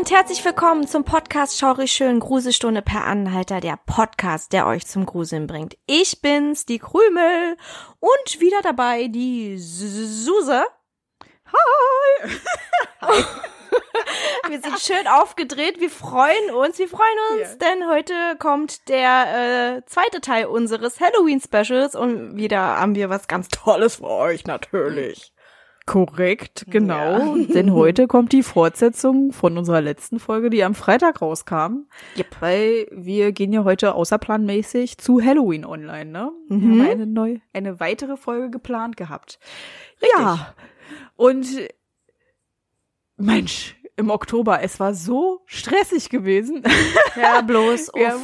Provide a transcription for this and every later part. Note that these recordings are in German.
Und herzlich willkommen zum Podcast Schaurig schön Gruselstunde per Anhalter, der Podcast, der euch zum Gruseln bringt. Ich bin's, die Krümel und wieder dabei die Suse. Hi! Hi. Wir sind schön aufgedreht, wir freuen uns, wir freuen uns, yeah. denn heute kommt der äh, zweite Teil unseres Halloween-Specials und wieder haben wir was ganz Tolles für euch, natürlich. Korrekt, genau. Ja. Denn heute kommt die Fortsetzung von unserer letzten Folge, die am Freitag rauskam. Yep. Weil wir gehen ja heute außerplanmäßig zu Halloween online, ne? Mhm. Wir haben eine neue, eine weitere Folge geplant gehabt. Richtig. Ja. Und Mensch, im Oktober, es war so stressig gewesen. Ja, bloß. wir,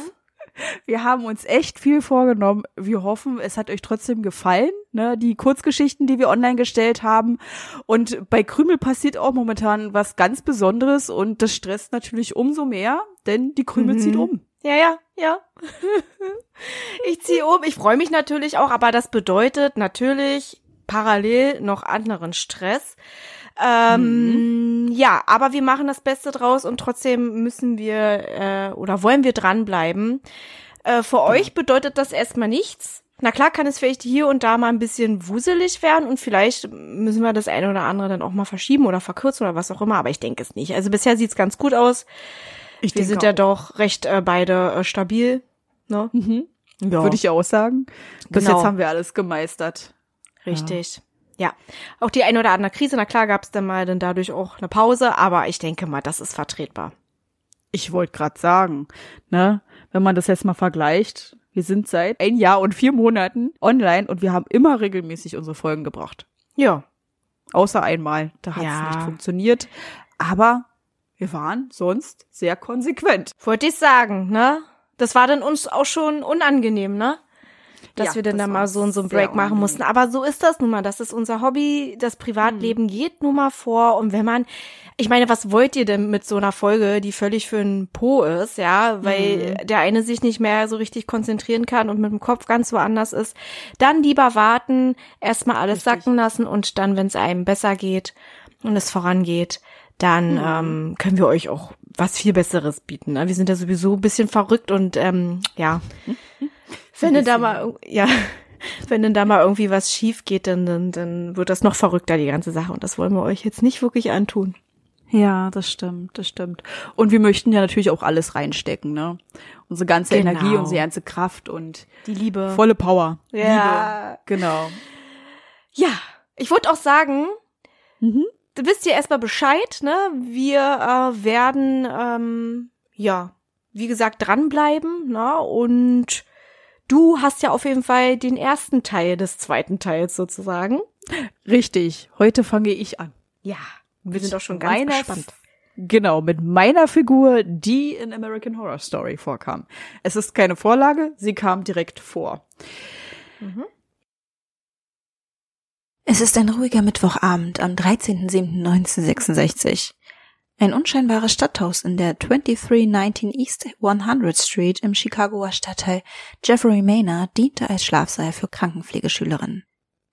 wir haben uns echt viel vorgenommen. Wir hoffen, es hat euch trotzdem gefallen, ne? Die Kurzgeschichten, die wir online gestellt haben. Und bei Krümel passiert auch momentan was ganz Besonderes und das stresst natürlich umso mehr, denn die Krümel mhm. zieht um. Ja, ja, ja. ich ziehe um. Ich freue mich natürlich auch, aber das bedeutet natürlich parallel noch anderen Stress. Ähm, mhm. Ja, aber wir machen das Beste draus und trotzdem müssen wir äh, oder wollen wir dranbleiben. Äh, für ja. euch bedeutet das erstmal nichts. Na klar kann es vielleicht hier und da mal ein bisschen wuselig werden und vielleicht müssen wir das eine oder andere dann auch mal verschieben oder verkürzen oder was auch immer, aber ich denke es nicht. Also bisher sieht's ganz gut aus. Ich wir sind auch. ja doch recht äh, beide äh, stabil. Ne? Mhm. Ja. Würde ich auch sagen. Bis genau. jetzt haben wir alles gemeistert. Richtig. Ja. Ja, auch die eine oder andere Krise, na klar gab es dann mal dann dadurch auch eine Pause, aber ich denke mal, das ist vertretbar. Ich wollte gerade sagen, ne, wenn man das jetzt mal vergleicht, wir sind seit ein Jahr und vier Monaten online und wir haben immer regelmäßig unsere Folgen gebracht. Ja. Außer einmal, da hat es ja. nicht funktioniert. Aber wir waren sonst sehr konsequent. Wollte ich sagen, ne? Das war dann uns auch schon unangenehm, ne? Dass ja, wir dann da mal so, so einen Break machen unangenehm. mussten. Aber so ist das nun mal. Das ist unser Hobby. Das Privatleben mhm. geht nun mal vor. Und wenn man, ich meine, was wollt ihr denn mit so einer Folge, die völlig für einen Po ist, ja, weil mhm. der eine sich nicht mehr so richtig konzentrieren kann und mit dem Kopf ganz woanders ist, dann lieber warten, erstmal alles richtig. sacken lassen und dann, wenn es einem besser geht und es vorangeht, dann mhm. ähm, können wir euch auch was viel Besseres bieten. Ne? Wir sind ja sowieso ein bisschen verrückt und ähm, ja. Wenn denn da mal, ja, wenn denn da mal irgendwie was schief geht, dann, dann, dann wird das noch verrückter, die ganze Sache. Und das wollen wir euch jetzt nicht wirklich antun. Ja, das stimmt, das stimmt. Und wir möchten ja natürlich auch alles reinstecken, ne? Unsere ganze genau. Energie, unsere ganze Kraft und die Liebe. Volle Power. Ja. Liebe. Genau. Ja, ich würde auch sagen, mhm. du wisst ihr erstmal Bescheid, ne? Wir äh, werden, ähm, ja, wie gesagt, dranbleiben, ne? Und Du hast ja auf jeden Fall den ersten Teil des zweiten Teils sozusagen. Richtig. Heute fange ich an. Ja. Wir sind auch schon ganz gespannt. Genau, mit meiner Figur, die in American Horror Story vorkam. Es ist keine Vorlage, sie kam direkt vor. Mhm. Es ist ein ruhiger Mittwochabend am 13.07.1966. Ein unscheinbares Stadthaus in der 2319 East 100 Street im Chicagoer Stadtteil Jeffrey Manor diente als Schlafsaal für Krankenpflegeschülerinnen.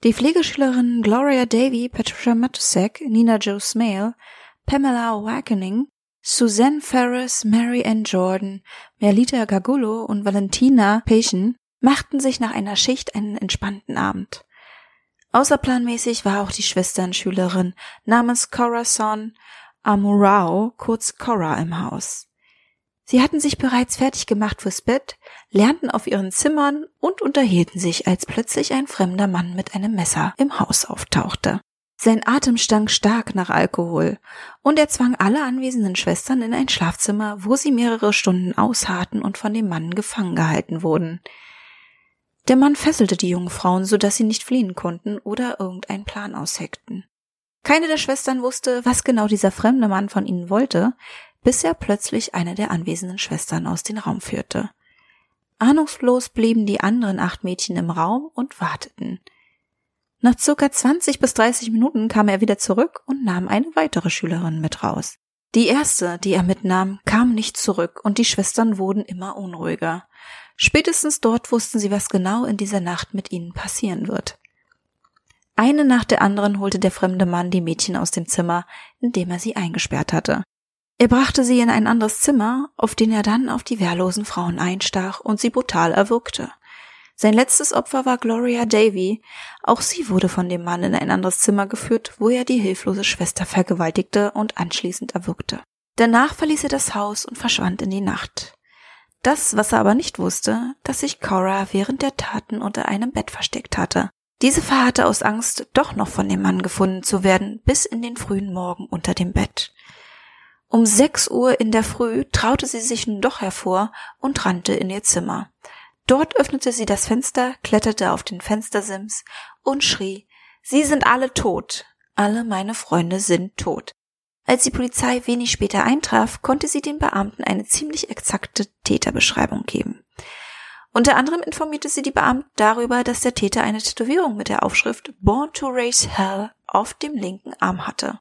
Die Pflegeschülerinnen Gloria Davy, Patricia Matusek, Nina Jo Smale, Pamela Awakening, Suzanne Ferris, Mary Ann Jordan, Merlita Gargullo und Valentina Pation machten sich nach einer Schicht einen entspannten Abend. Außerplanmäßig war auch die Schwesternschülerin namens Corazon Amurao, kurz Cora, im Haus. Sie hatten sich bereits fertig gemacht fürs Bett, lernten auf ihren Zimmern und unterhielten sich, als plötzlich ein fremder Mann mit einem Messer im Haus auftauchte. Sein Atem stank stark nach Alkohol, und er zwang alle anwesenden Schwestern in ein Schlafzimmer, wo sie mehrere Stunden ausharrten und von dem Mann gefangen gehalten wurden. Der Mann fesselte die jungen Frauen, so dass sie nicht fliehen konnten oder irgendeinen Plan ausheckten. Keine der Schwestern wusste, was genau dieser fremde Mann von ihnen wollte, bis er plötzlich eine der anwesenden Schwestern aus dem Raum führte. Ahnungslos blieben die anderen acht Mädchen im Raum und warteten. Nach circa 20 bis 30 Minuten kam er wieder zurück und nahm eine weitere Schülerin mit raus. Die erste, die er mitnahm, kam nicht zurück und die Schwestern wurden immer unruhiger. Spätestens dort wussten sie, was genau in dieser Nacht mit ihnen passieren wird. Eine nach der anderen holte der fremde Mann die Mädchen aus dem Zimmer, in dem er sie eingesperrt hatte. Er brachte sie in ein anderes Zimmer, auf den er dann auf die wehrlosen Frauen einstach und sie brutal erwürgte. Sein letztes Opfer war Gloria Davy. Auch sie wurde von dem Mann in ein anderes Zimmer geführt, wo er die hilflose Schwester vergewaltigte und anschließend erwürgte. Danach verließ er das Haus und verschwand in die Nacht. Das, was er aber nicht wusste, dass sich Cora während der Taten unter einem Bett versteckt hatte. Diese verharrte aus Angst, doch noch von dem Mann gefunden zu werden, bis in den frühen Morgen unter dem Bett. Um sechs Uhr in der Früh traute sie sich nun doch hervor und rannte in ihr Zimmer. Dort öffnete sie das Fenster, kletterte auf den Fenstersims und schrie, Sie sind alle tot. Alle meine Freunde sind tot. Als die Polizei wenig später eintraf, konnte sie den Beamten eine ziemlich exakte Täterbeschreibung geben. Unter anderem informierte sie die Beamten darüber, dass der Täter eine Tätowierung mit der Aufschrift Born to Raise Hell auf dem linken Arm hatte.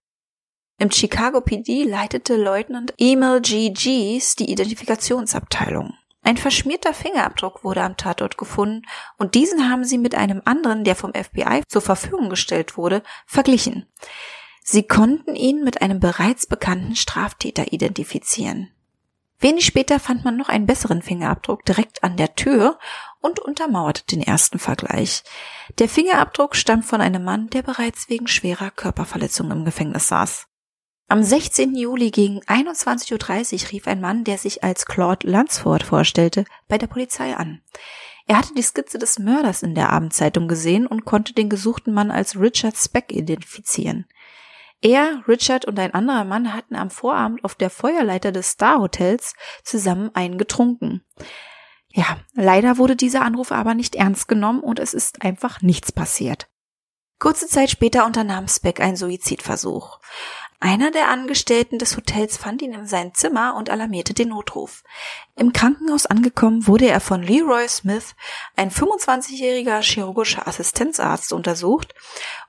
Im Chicago PD leitete Leutnant Emil G. Gies die Identifikationsabteilung. Ein verschmierter Fingerabdruck wurde am Tatort gefunden und diesen haben sie mit einem anderen, der vom FBI zur Verfügung gestellt wurde, verglichen. Sie konnten ihn mit einem bereits bekannten Straftäter identifizieren. Wenig später fand man noch einen besseren Fingerabdruck direkt an der Tür und untermauerte den ersten Vergleich. Der Fingerabdruck stammt von einem Mann, der bereits wegen schwerer Körperverletzung im Gefängnis saß. Am 16. Juli gegen 21.30 Uhr rief ein Mann, der sich als Claude Lunsford vorstellte, bei der Polizei an. Er hatte die Skizze des Mörders in der Abendzeitung gesehen und konnte den gesuchten Mann als Richard Speck identifizieren. Er, Richard und ein anderer Mann hatten am Vorabend auf der Feuerleiter des Star Hotels zusammen einen getrunken. Ja, leider wurde dieser Anruf aber nicht ernst genommen und es ist einfach nichts passiert. Kurze Zeit später unternahm Speck einen Suizidversuch. Einer der Angestellten des Hotels fand ihn in seinem Zimmer und alarmierte den Notruf. Im Krankenhaus angekommen wurde er von Leroy Smith, ein 25-jähriger chirurgischer Assistenzarzt, untersucht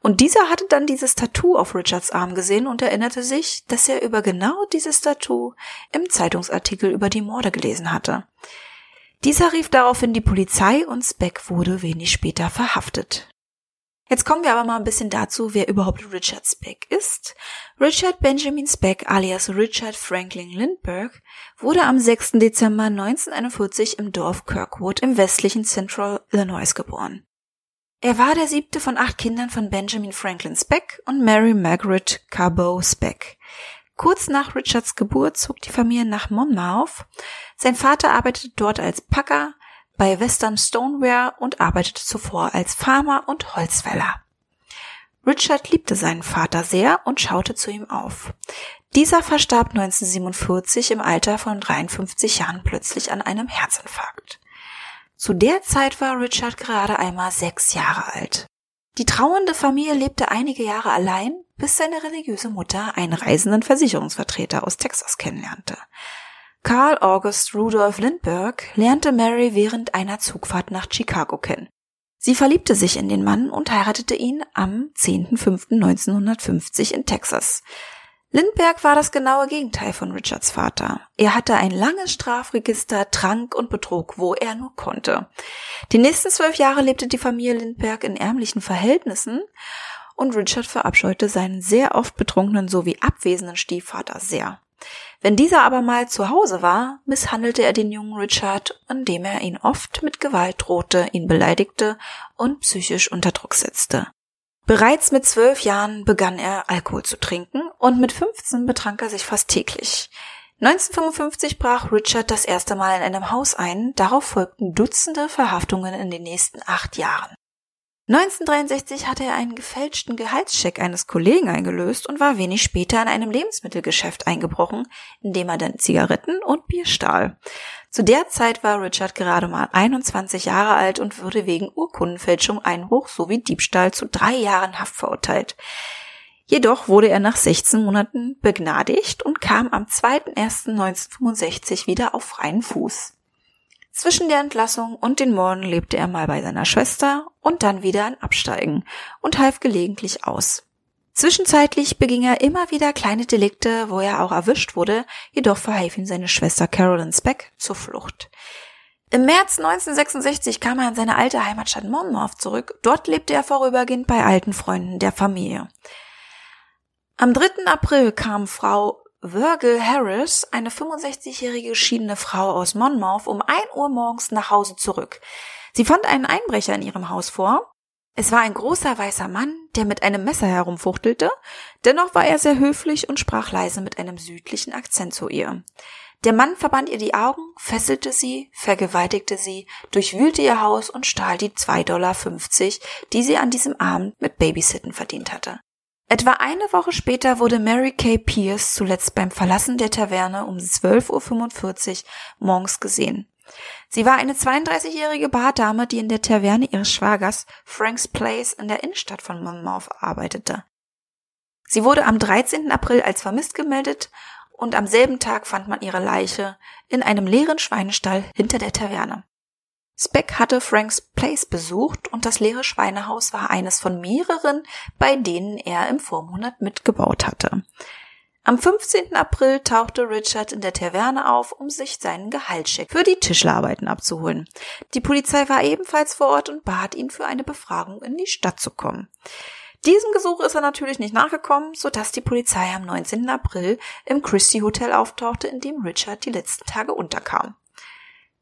und dieser hatte dann dieses Tattoo auf Richards Arm gesehen und erinnerte sich, dass er über genau dieses Tattoo im Zeitungsartikel über die Morde gelesen hatte. Dieser rief daraufhin die Polizei und Speck wurde wenig später verhaftet. Jetzt kommen wir aber mal ein bisschen dazu, wer überhaupt Richard Speck ist. Richard Benjamin Speck alias Richard Franklin Lindbergh wurde am 6. Dezember 1941 im Dorf Kirkwood im westlichen Central Illinois geboren. Er war der siebte von acht Kindern von Benjamin Franklin Speck und Mary Margaret Carbo Speck. Kurz nach Richards Geburt zog die Familie nach Monmouth. Sein Vater arbeitete dort als Packer, bei Western Stoneware und arbeitete zuvor als Farmer und Holzfäller. Richard liebte seinen Vater sehr und schaute zu ihm auf. Dieser verstarb 1947 im Alter von 53 Jahren plötzlich an einem Herzinfarkt. Zu der Zeit war Richard gerade einmal sechs Jahre alt. Die trauernde Familie lebte einige Jahre allein, bis seine religiöse Mutter einen reisenden Versicherungsvertreter aus Texas kennenlernte. Carl August Rudolph Lindbergh lernte Mary während einer Zugfahrt nach Chicago kennen. Sie verliebte sich in den Mann und heiratete ihn am 10.05.1950 in Texas. Lindbergh war das genaue Gegenteil von Richards Vater. Er hatte ein langes Strafregister, trank und betrug, wo er nur konnte. Die nächsten zwölf Jahre lebte die Familie Lindbergh in ärmlichen Verhältnissen und Richard verabscheute seinen sehr oft betrunkenen sowie abwesenden Stiefvater sehr. Wenn dieser aber mal zu Hause war, misshandelte er den jungen Richard, indem er ihn oft mit Gewalt drohte, ihn beleidigte und psychisch unter Druck setzte. Bereits mit zwölf Jahren begann er Alkohol zu trinken und mit 15 betrank er sich fast täglich. 1955 brach Richard das erste Mal in einem Haus ein, darauf folgten Dutzende Verhaftungen in den nächsten acht Jahren. 1963 hatte er einen gefälschten Gehaltscheck eines Kollegen eingelöst und war wenig später in einem Lebensmittelgeschäft eingebrochen, in dem er dann Zigaretten und Bier stahl. Zu der Zeit war Richard gerade mal 21 Jahre alt und wurde wegen Urkundenfälschung, Einbruch sowie Diebstahl zu drei Jahren Haft verurteilt. Jedoch wurde er nach 16 Monaten begnadigt und kam am 2.1.1965 wieder auf freien Fuß. Zwischen der Entlassung und den Morden lebte er mal bei seiner Schwester und dann wieder ein Absteigen und half gelegentlich aus. Zwischenzeitlich beging er immer wieder kleine Delikte, wo er auch erwischt wurde, jedoch verhalf ihm seine Schwester Carolyn Speck zur Flucht. Im März 1966 kam er in seine alte Heimatstadt Monmouth zurück. Dort lebte er vorübergehend bei alten Freunden der Familie. Am 3. April kam Frau Virgil Harris, eine 65-jährige geschiedene Frau aus Monmouth, um 1 Uhr morgens nach Hause zurück. Sie fand einen Einbrecher in ihrem Haus vor. Es war ein großer weißer Mann, der mit einem Messer herumfuchtelte. Dennoch war er sehr höflich und sprach leise mit einem südlichen Akzent zu ihr. Der Mann verband ihr die Augen, fesselte sie, vergewaltigte sie, durchwühlte ihr Haus und stahl die 2,50 Dollar, die sie an diesem Abend mit Babysitten verdient hatte. Etwa eine Woche später wurde Mary Kay Pierce zuletzt beim Verlassen der Taverne um 12.45 Uhr morgens gesehen. Sie war eine 32-jährige Bardame, die in der Taverne ihres Schwagers Frank's Place in der Innenstadt von Monmouth arbeitete. Sie wurde am 13. April als vermisst gemeldet und am selben Tag fand man ihre Leiche in einem leeren Schweinestall hinter der Taverne. Speck hatte Franks Place besucht und das leere Schweinehaus war eines von mehreren, bei denen er im Vormonat mitgebaut hatte. Am 15. April tauchte Richard in der Taverne auf, um sich seinen Gehaltscheck für die Tischlerarbeiten abzuholen. Die Polizei war ebenfalls vor Ort und bat ihn für eine Befragung in die Stadt zu kommen. Diesem Gesuch ist er natürlich nicht nachgekommen, so dass die Polizei am 19. April im Christie Hotel auftauchte, in dem Richard die letzten Tage unterkam.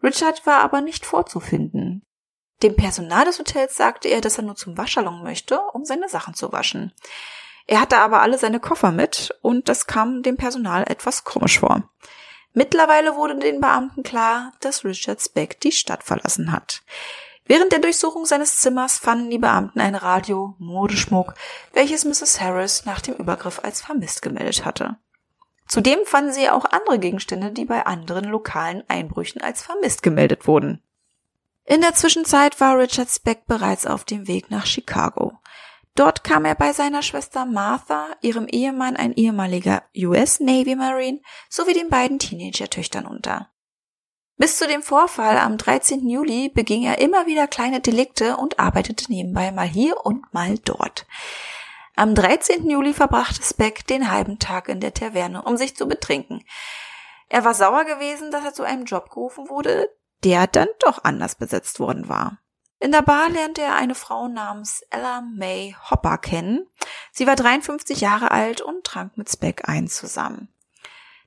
Richard war aber nicht vorzufinden. Dem Personal des Hotels sagte er, dass er nur zum Waschsalon möchte, um seine Sachen zu waschen. Er hatte aber alle seine Koffer mit und das kam dem Personal etwas komisch vor. Mittlerweile wurde den Beamten klar, dass Richard Speck die Stadt verlassen hat. Während der Durchsuchung seines Zimmers fanden die Beamten ein Radio, Modeschmuck, welches Mrs. Harris nach dem Übergriff als vermisst gemeldet hatte. Zudem fanden sie auch andere Gegenstände, die bei anderen lokalen Einbrüchen als vermisst gemeldet wurden. In der Zwischenzeit war Richard Speck bereits auf dem Weg nach Chicago. Dort kam er bei seiner Schwester Martha, ihrem Ehemann, ein ehemaliger US Navy Marine, sowie den beiden Teenager-Töchtern unter. Bis zu dem Vorfall am 13. Juli beging er immer wieder kleine Delikte und arbeitete nebenbei mal hier und mal dort. Am 13. Juli verbrachte Speck den halben Tag in der Taverne, um sich zu betrinken. Er war sauer gewesen, dass er zu einem Job gerufen wurde, der dann doch anders besetzt worden war. In der Bar lernte er eine Frau namens Ella May Hopper kennen. Sie war 53 Jahre alt und trank mit Speck ein zusammen.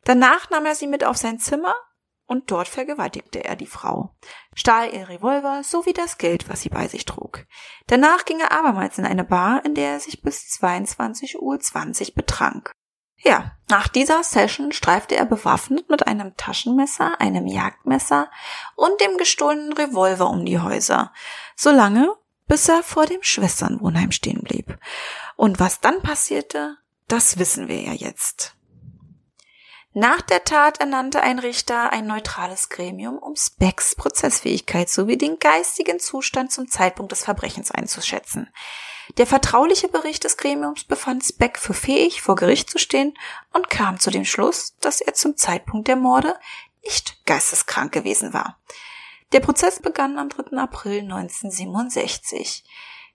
Danach nahm er sie mit auf sein Zimmer und dort vergewaltigte er die Frau, stahl ihr Revolver sowie das Geld, was sie bei sich trug. Danach ging er abermals in eine Bar, in der er sich bis 22.20 Uhr betrank. Ja, nach dieser Session streifte er bewaffnet mit einem Taschenmesser, einem Jagdmesser und dem gestohlenen Revolver um die Häuser, solange bis er vor dem Schwesternwohnheim stehen blieb. Und was dann passierte, das wissen wir ja jetzt. Nach der Tat ernannte ein Richter ein neutrales Gremium, um Specks Prozessfähigkeit sowie den geistigen Zustand zum Zeitpunkt des Verbrechens einzuschätzen. Der vertrauliche Bericht des Gremiums befand Speck für fähig, vor Gericht zu stehen und kam zu dem Schluss, dass er zum Zeitpunkt der Morde nicht geisteskrank gewesen war. Der Prozess begann am 3. April 1967.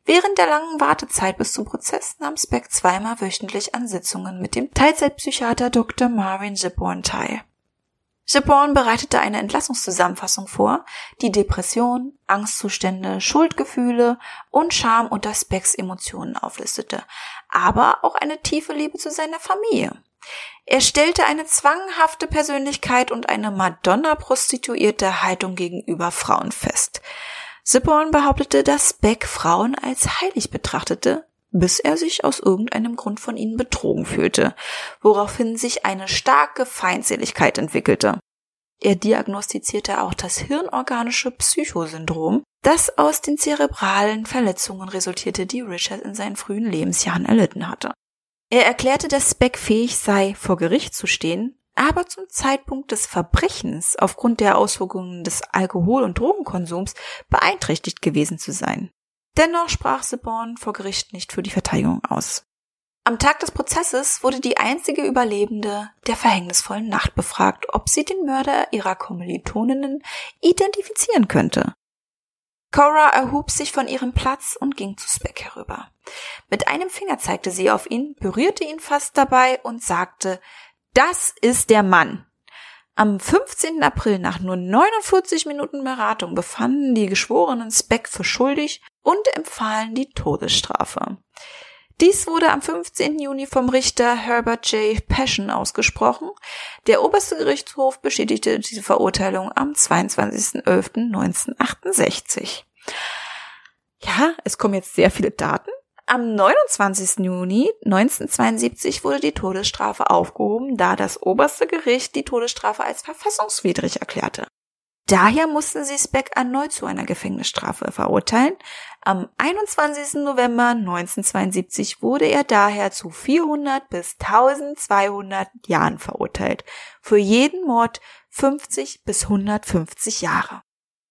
Während der langen Wartezeit bis zum Prozess nahm Speck zweimal wöchentlich an Sitzungen mit dem Teilzeitpsychiater Dr. Marvin Ziborn teil. Ziborn bereitete eine Entlassungszusammenfassung vor, die Depression, Angstzustände, Schuldgefühle und Scham unter Specks Emotionen auflistete, aber auch eine tiefe Liebe zu seiner Familie. Er stellte eine zwanghafte Persönlichkeit und eine Madonna-prostituierte Haltung gegenüber Frauen fest. Siborn behauptete, dass Beck Frauen als heilig betrachtete, bis er sich aus irgendeinem Grund von ihnen betrogen fühlte, woraufhin sich eine starke Feindseligkeit entwickelte. Er diagnostizierte auch das hirnorganische Psychosyndrom, das aus den zerebralen Verletzungen resultierte, die Richard in seinen frühen Lebensjahren erlitten hatte. Er erklärte, dass Beck fähig sei, vor Gericht zu stehen, aber zum Zeitpunkt des Verbrechens aufgrund der Auswirkungen des Alkohol- und Drogenkonsums beeinträchtigt gewesen zu sein. Dennoch sprach Seborn vor Gericht nicht für die Verteidigung aus. Am Tag des Prozesses wurde die einzige Überlebende der verhängnisvollen Nacht befragt, ob sie den Mörder ihrer Kommilitoninnen identifizieren könnte. Cora erhob sich von ihrem Platz und ging zu Speck herüber. Mit einem Finger zeigte sie auf ihn, berührte ihn fast dabei und sagte, das ist der Mann. Am 15. April nach nur 49 Minuten Beratung befanden die Geschworenen Speck für schuldig und empfahlen die Todesstrafe. Dies wurde am 15. Juni vom Richter Herbert J. Passion ausgesprochen. Der oberste Gerichtshof bestätigte diese Verurteilung am 22.11.1968. Ja, es kommen jetzt sehr viele Daten. Am 29. Juni 1972 wurde die Todesstrafe aufgehoben, da das oberste Gericht die Todesstrafe als verfassungswidrig erklärte. Daher mussten sie Speck erneut zu einer Gefängnisstrafe verurteilen. Am 21. November 1972 wurde er daher zu 400 bis 1200 Jahren verurteilt. Für jeden Mord 50 bis 150 Jahre.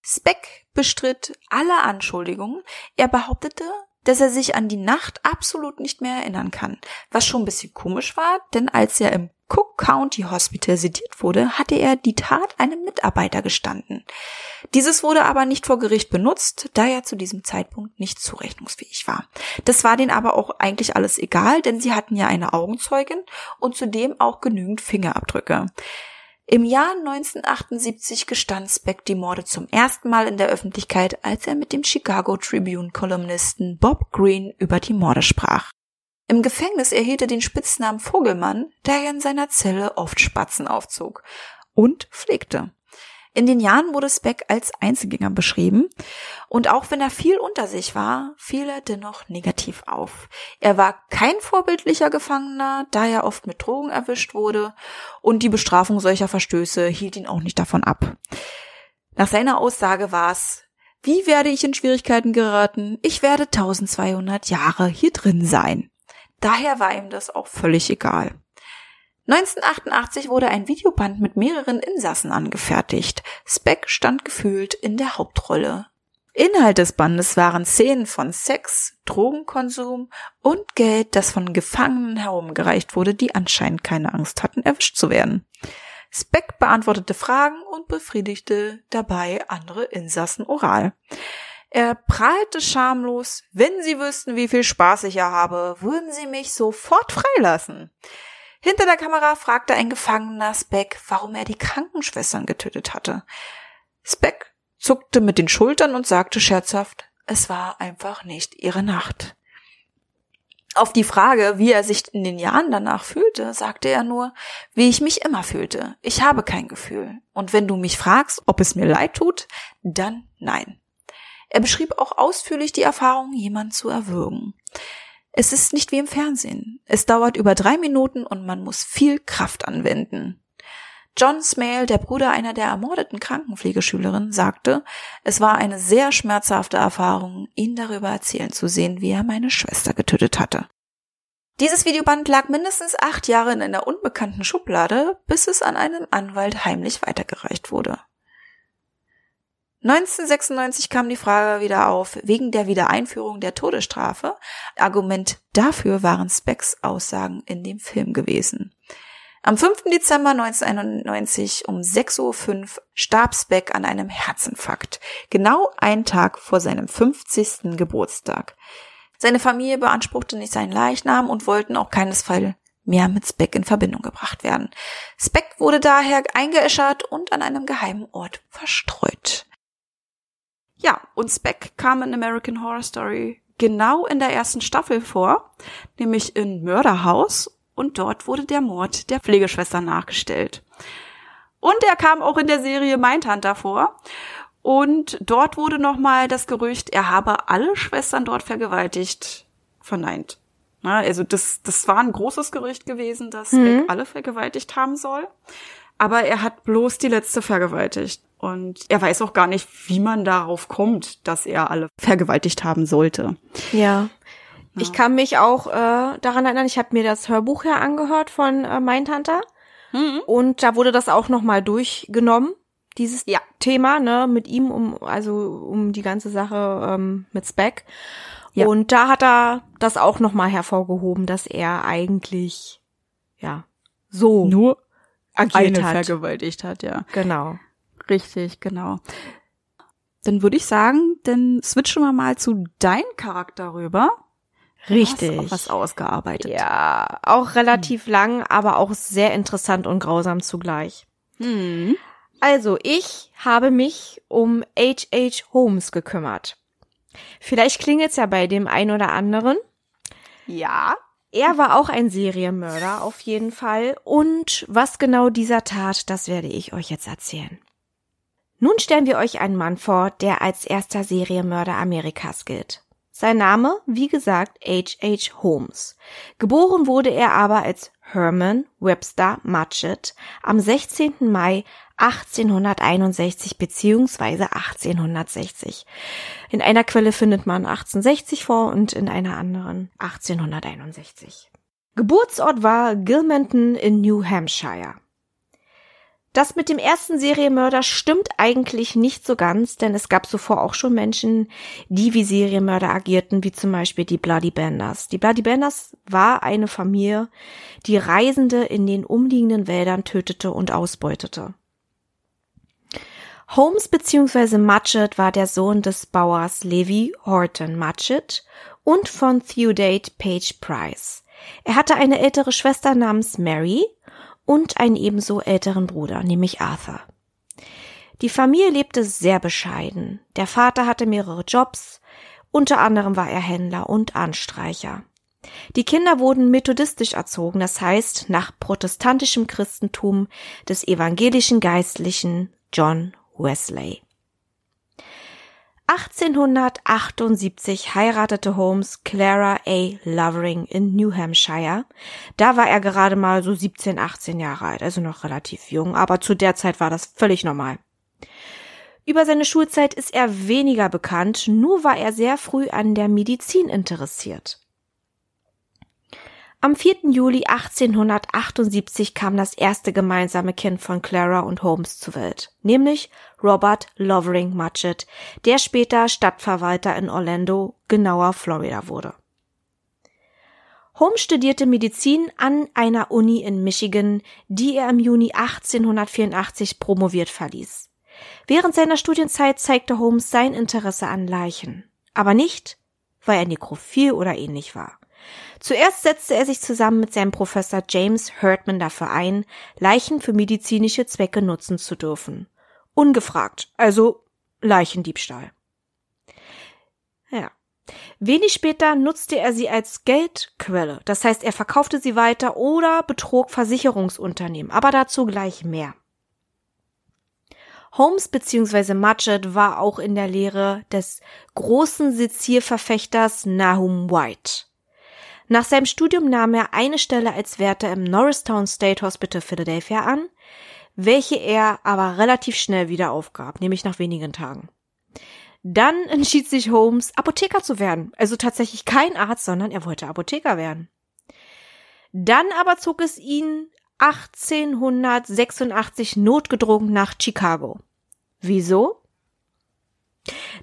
Speck bestritt alle Anschuldigungen. Er behauptete, dass er sich an die Nacht absolut nicht mehr erinnern kann, was schon ein bisschen komisch war, denn als er im Cook County Hospital sediert wurde, hatte er die Tat einem Mitarbeiter gestanden. Dieses wurde aber nicht vor Gericht benutzt, da er zu diesem Zeitpunkt nicht zurechnungsfähig war. Das war denen aber auch eigentlich alles egal, denn sie hatten ja eine Augenzeugin und zudem auch genügend Fingerabdrücke. Im Jahr 1978 gestand Speck die Morde zum ersten Mal in der Öffentlichkeit, als er mit dem Chicago Tribune-Kolumnisten Bob Green über die Morde sprach. Im Gefängnis erhielt er den Spitznamen Vogelmann, da er in seiner Zelle oft Spatzen aufzog und pflegte. In den Jahren wurde Speck als Einzelgänger beschrieben und auch wenn er viel unter sich war, fiel er dennoch negativ auf. Er war kein vorbildlicher Gefangener, da er oft mit Drogen erwischt wurde und die Bestrafung solcher Verstöße hielt ihn auch nicht davon ab. Nach seiner Aussage war es, wie werde ich in Schwierigkeiten geraten? Ich werde 1200 Jahre hier drin sein. Daher war ihm das auch völlig egal. 1988 wurde ein Videoband mit mehreren Insassen angefertigt. Speck stand gefühlt in der Hauptrolle. Inhalt des Bandes waren Szenen von Sex, Drogenkonsum und Geld, das von Gefangenen herumgereicht wurde, die anscheinend keine Angst hatten, erwischt zu werden. Speck beantwortete Fragen und befriedigte dabei andere Insassen oral. Er prahlte schamlos, wenn Sie wüssten, wie viel Spaß ich ja habe, würden Sie mich sofort freilassen. Hinter der Kamera fragte ein Gefangener Speck, warum er die Krankenschwestern getötet hatte. Speck zuckte mit den Schultern und sagte scherzhaft, es war einfach nicht ihre Nacht. Auf die Frage, wie er sich in den Jahren danach fühlte, sagte er nur, wie ich mich immer fühlte. Ich habe kein Gefühl. Und wenn du mich fragst, ob es mir leid tut, dann nein. Er beschrieb auch ausführlich die Erfahrung, jemand zu erwürgen. Es ist nicht wie im Fernsehen. Es dauert über drei Minuten und man muss viel Kraft anwenden. John Smale, der Bruder einer der ermordeten Krankenpflegeschülerinnen, sagte, es war eine sehr schmerzhafte Erfahrung, ihn darüber erzählen zu sehen, wie er meine Schwester getötet hatte. Dieses Videoband lag mindestens acht Jahre in einer unbekannten Schublade, bis es an einem Anwalt heimlich weitergereicht wurde. 1996 kam die Frage wieder auf, wegen der Wiedereinführung der Todesstrafe. Argument dafür waren Specks Aussagen in dem Film gewesen. Am 5. Dezember 1991 um 6.05 Uhr starb Speck an einem Herzinfarkt, genau einen Tag vor seinem 50. Geburtstag. Seine Familie beanspruchte nicht seinen Leichnam und wollten auch keinesfalls mehr mit Speck in Verbindung gebracht werden. Speck wurde daher eingeäschert und an einem geheimen Ort verstreut. Ja, und Speck kam in American Horror Story genau in der ersten Staffel vor, nämlich in Mörderhaus und dort wurde der Mord der Pflegeschwester nachgestellt. Und er kam auch in der Serie Mindhunter vor. Und dort wurde nochmal das Gerücht, er habe alle Schwestern dort vergewaltigt, verneint. also das, das war ein großes Gerücht gewesen, dass mhm. Beck alle vergewaltigt haben soll. Aber er hat bloß die letzte vergewaltigt. Und er weiß auch gar nicht, wie man darauf kommt, dass er alle vergewaltigt haben sollte. Ja. ja. Ich kann mich auch äh, daran erinnern, ich habe mir das Hörbuch ja angehört von äh, Mindhunter. Mhm. Und da wurde das auch nochmal durchgenommen, dieses ja. Thema, ne, mit ihm, um, also um die ganze Sache ähm, mit Speck. Ja. Und da hat er das auch nochmal hervorgehoben, dass er eigentlich, ja, so nur agiert eine hat. vergewaltigt hat, ja. Genau. Richtig, genau. dann würde ich sagen, dann switchen wir mal zu deinem Charakter rüber. Richtig. Hast auch was ausgearbeitet. Ja, auch relativ hm. lang, aber auch sehr interessant und grausam zugleich. Hm. Also, ich habe mich um H.H. Holmes gekümmert. Vielleicht klingelt's ja bei dem einen oder anderen. Ja. Er war auch ein Serienmörder auf jeden Fall. Und was genau dieser tat, das werde ich euch jetzt erzählen. Nun stellen wir euch einen Mann vor, der als erster Serienmörder Amerikas gilt. Sein Name, wie gesagt, H.H. Holmes. Geboren wurde er aber als Herman Webster Mudgett am 16. Mai 1861 bzw. 1860. In einer Quelle findet man 1860 vor und in einer anderen 1861. Geburtsort war Gilmanton in New Hampshire. Das mit dem ersten Serienmörder stimmt eigentlich nicht so ganz, denn es gab zuvor auch schon Menschen, die wie Serienmörder agierten, wie zum Beispiel die Bloody Banders. Die Bloody Banders war eine Familie, die Reisende in den umliegenden Wäldern tötete und ausbeutete. Holmes bzw. Mudgett war der Sohn des Bauers Levi Horton Mudgett und von Theodate Page Price. Er hatte eine ältere Schwester namens Mary und einen ebenso älteren Bruder, nämlich Arthur. Die Familie lebte sehr bescheiden. Der Vater hatte mehrere Jobs, unter anderem war er Händler und Anstreicher. Die Kinder wurden methodistisch erzogen, das heißt nach protestantischem Christentum des evangelischen Geistlichen John Wesley. 1878 heiratete Holmes Clara A. Lovering in New Hampshire. Da war er gerade mal so 17, 18 Jahre alt, also noch relativ jung, aber zu der Zeit war das völlig normal. Über seine Schulzeit ist er weniger bekannt, nur war er sehr früh an der Medizin interessiert. Am 4. Juli 1878 kam das erste gemeinsame Kind von Clara und Holmes zur Welt, nämlich Robert Lovering Mudgett, der später Stadtverwalter in Orlando, genauer Florida wurde. Holmes studierte Medizin an einer Uni in Michigan, die er im Juni 1884 promoviert verließ. Während seiner Studienzeit zeigte Holmes sein Interesse an Leichen, aber nicht, weil er nekrophil oder ähnlich war. Zuerst setzte er sich zusammen mit seinem Professor James Hurtman dafür ein, Leichen für medizinische Zwecke nutzen zu dürfen. Ungefragt, also Leichendiebstahl. Ja. Wenig später nutzte er sie als Geldquelle, das heißt, er verkaufte sie weiter oder betrog Versicherungsunternehmen, aber dazu gleich mehr. Holmes bzw. Mudgett war auch in der Lehre des großen Sezierverfechters Nahum White. Nach seinem Studium nahm er eine Stelle als Wärter im Norristown State Hospital Philadelphia an, welche er aber relativ schnell wieder aufgab, nämlich nach wenigen Tagen. Dann entschied sich Holmes, Apotheker zu werden. Also tatsächlich kein Arzt, sondern er wollte Apotheker werden. Dann aber zog es ihn 1886 notgedrungen nach Chicago. Wieso?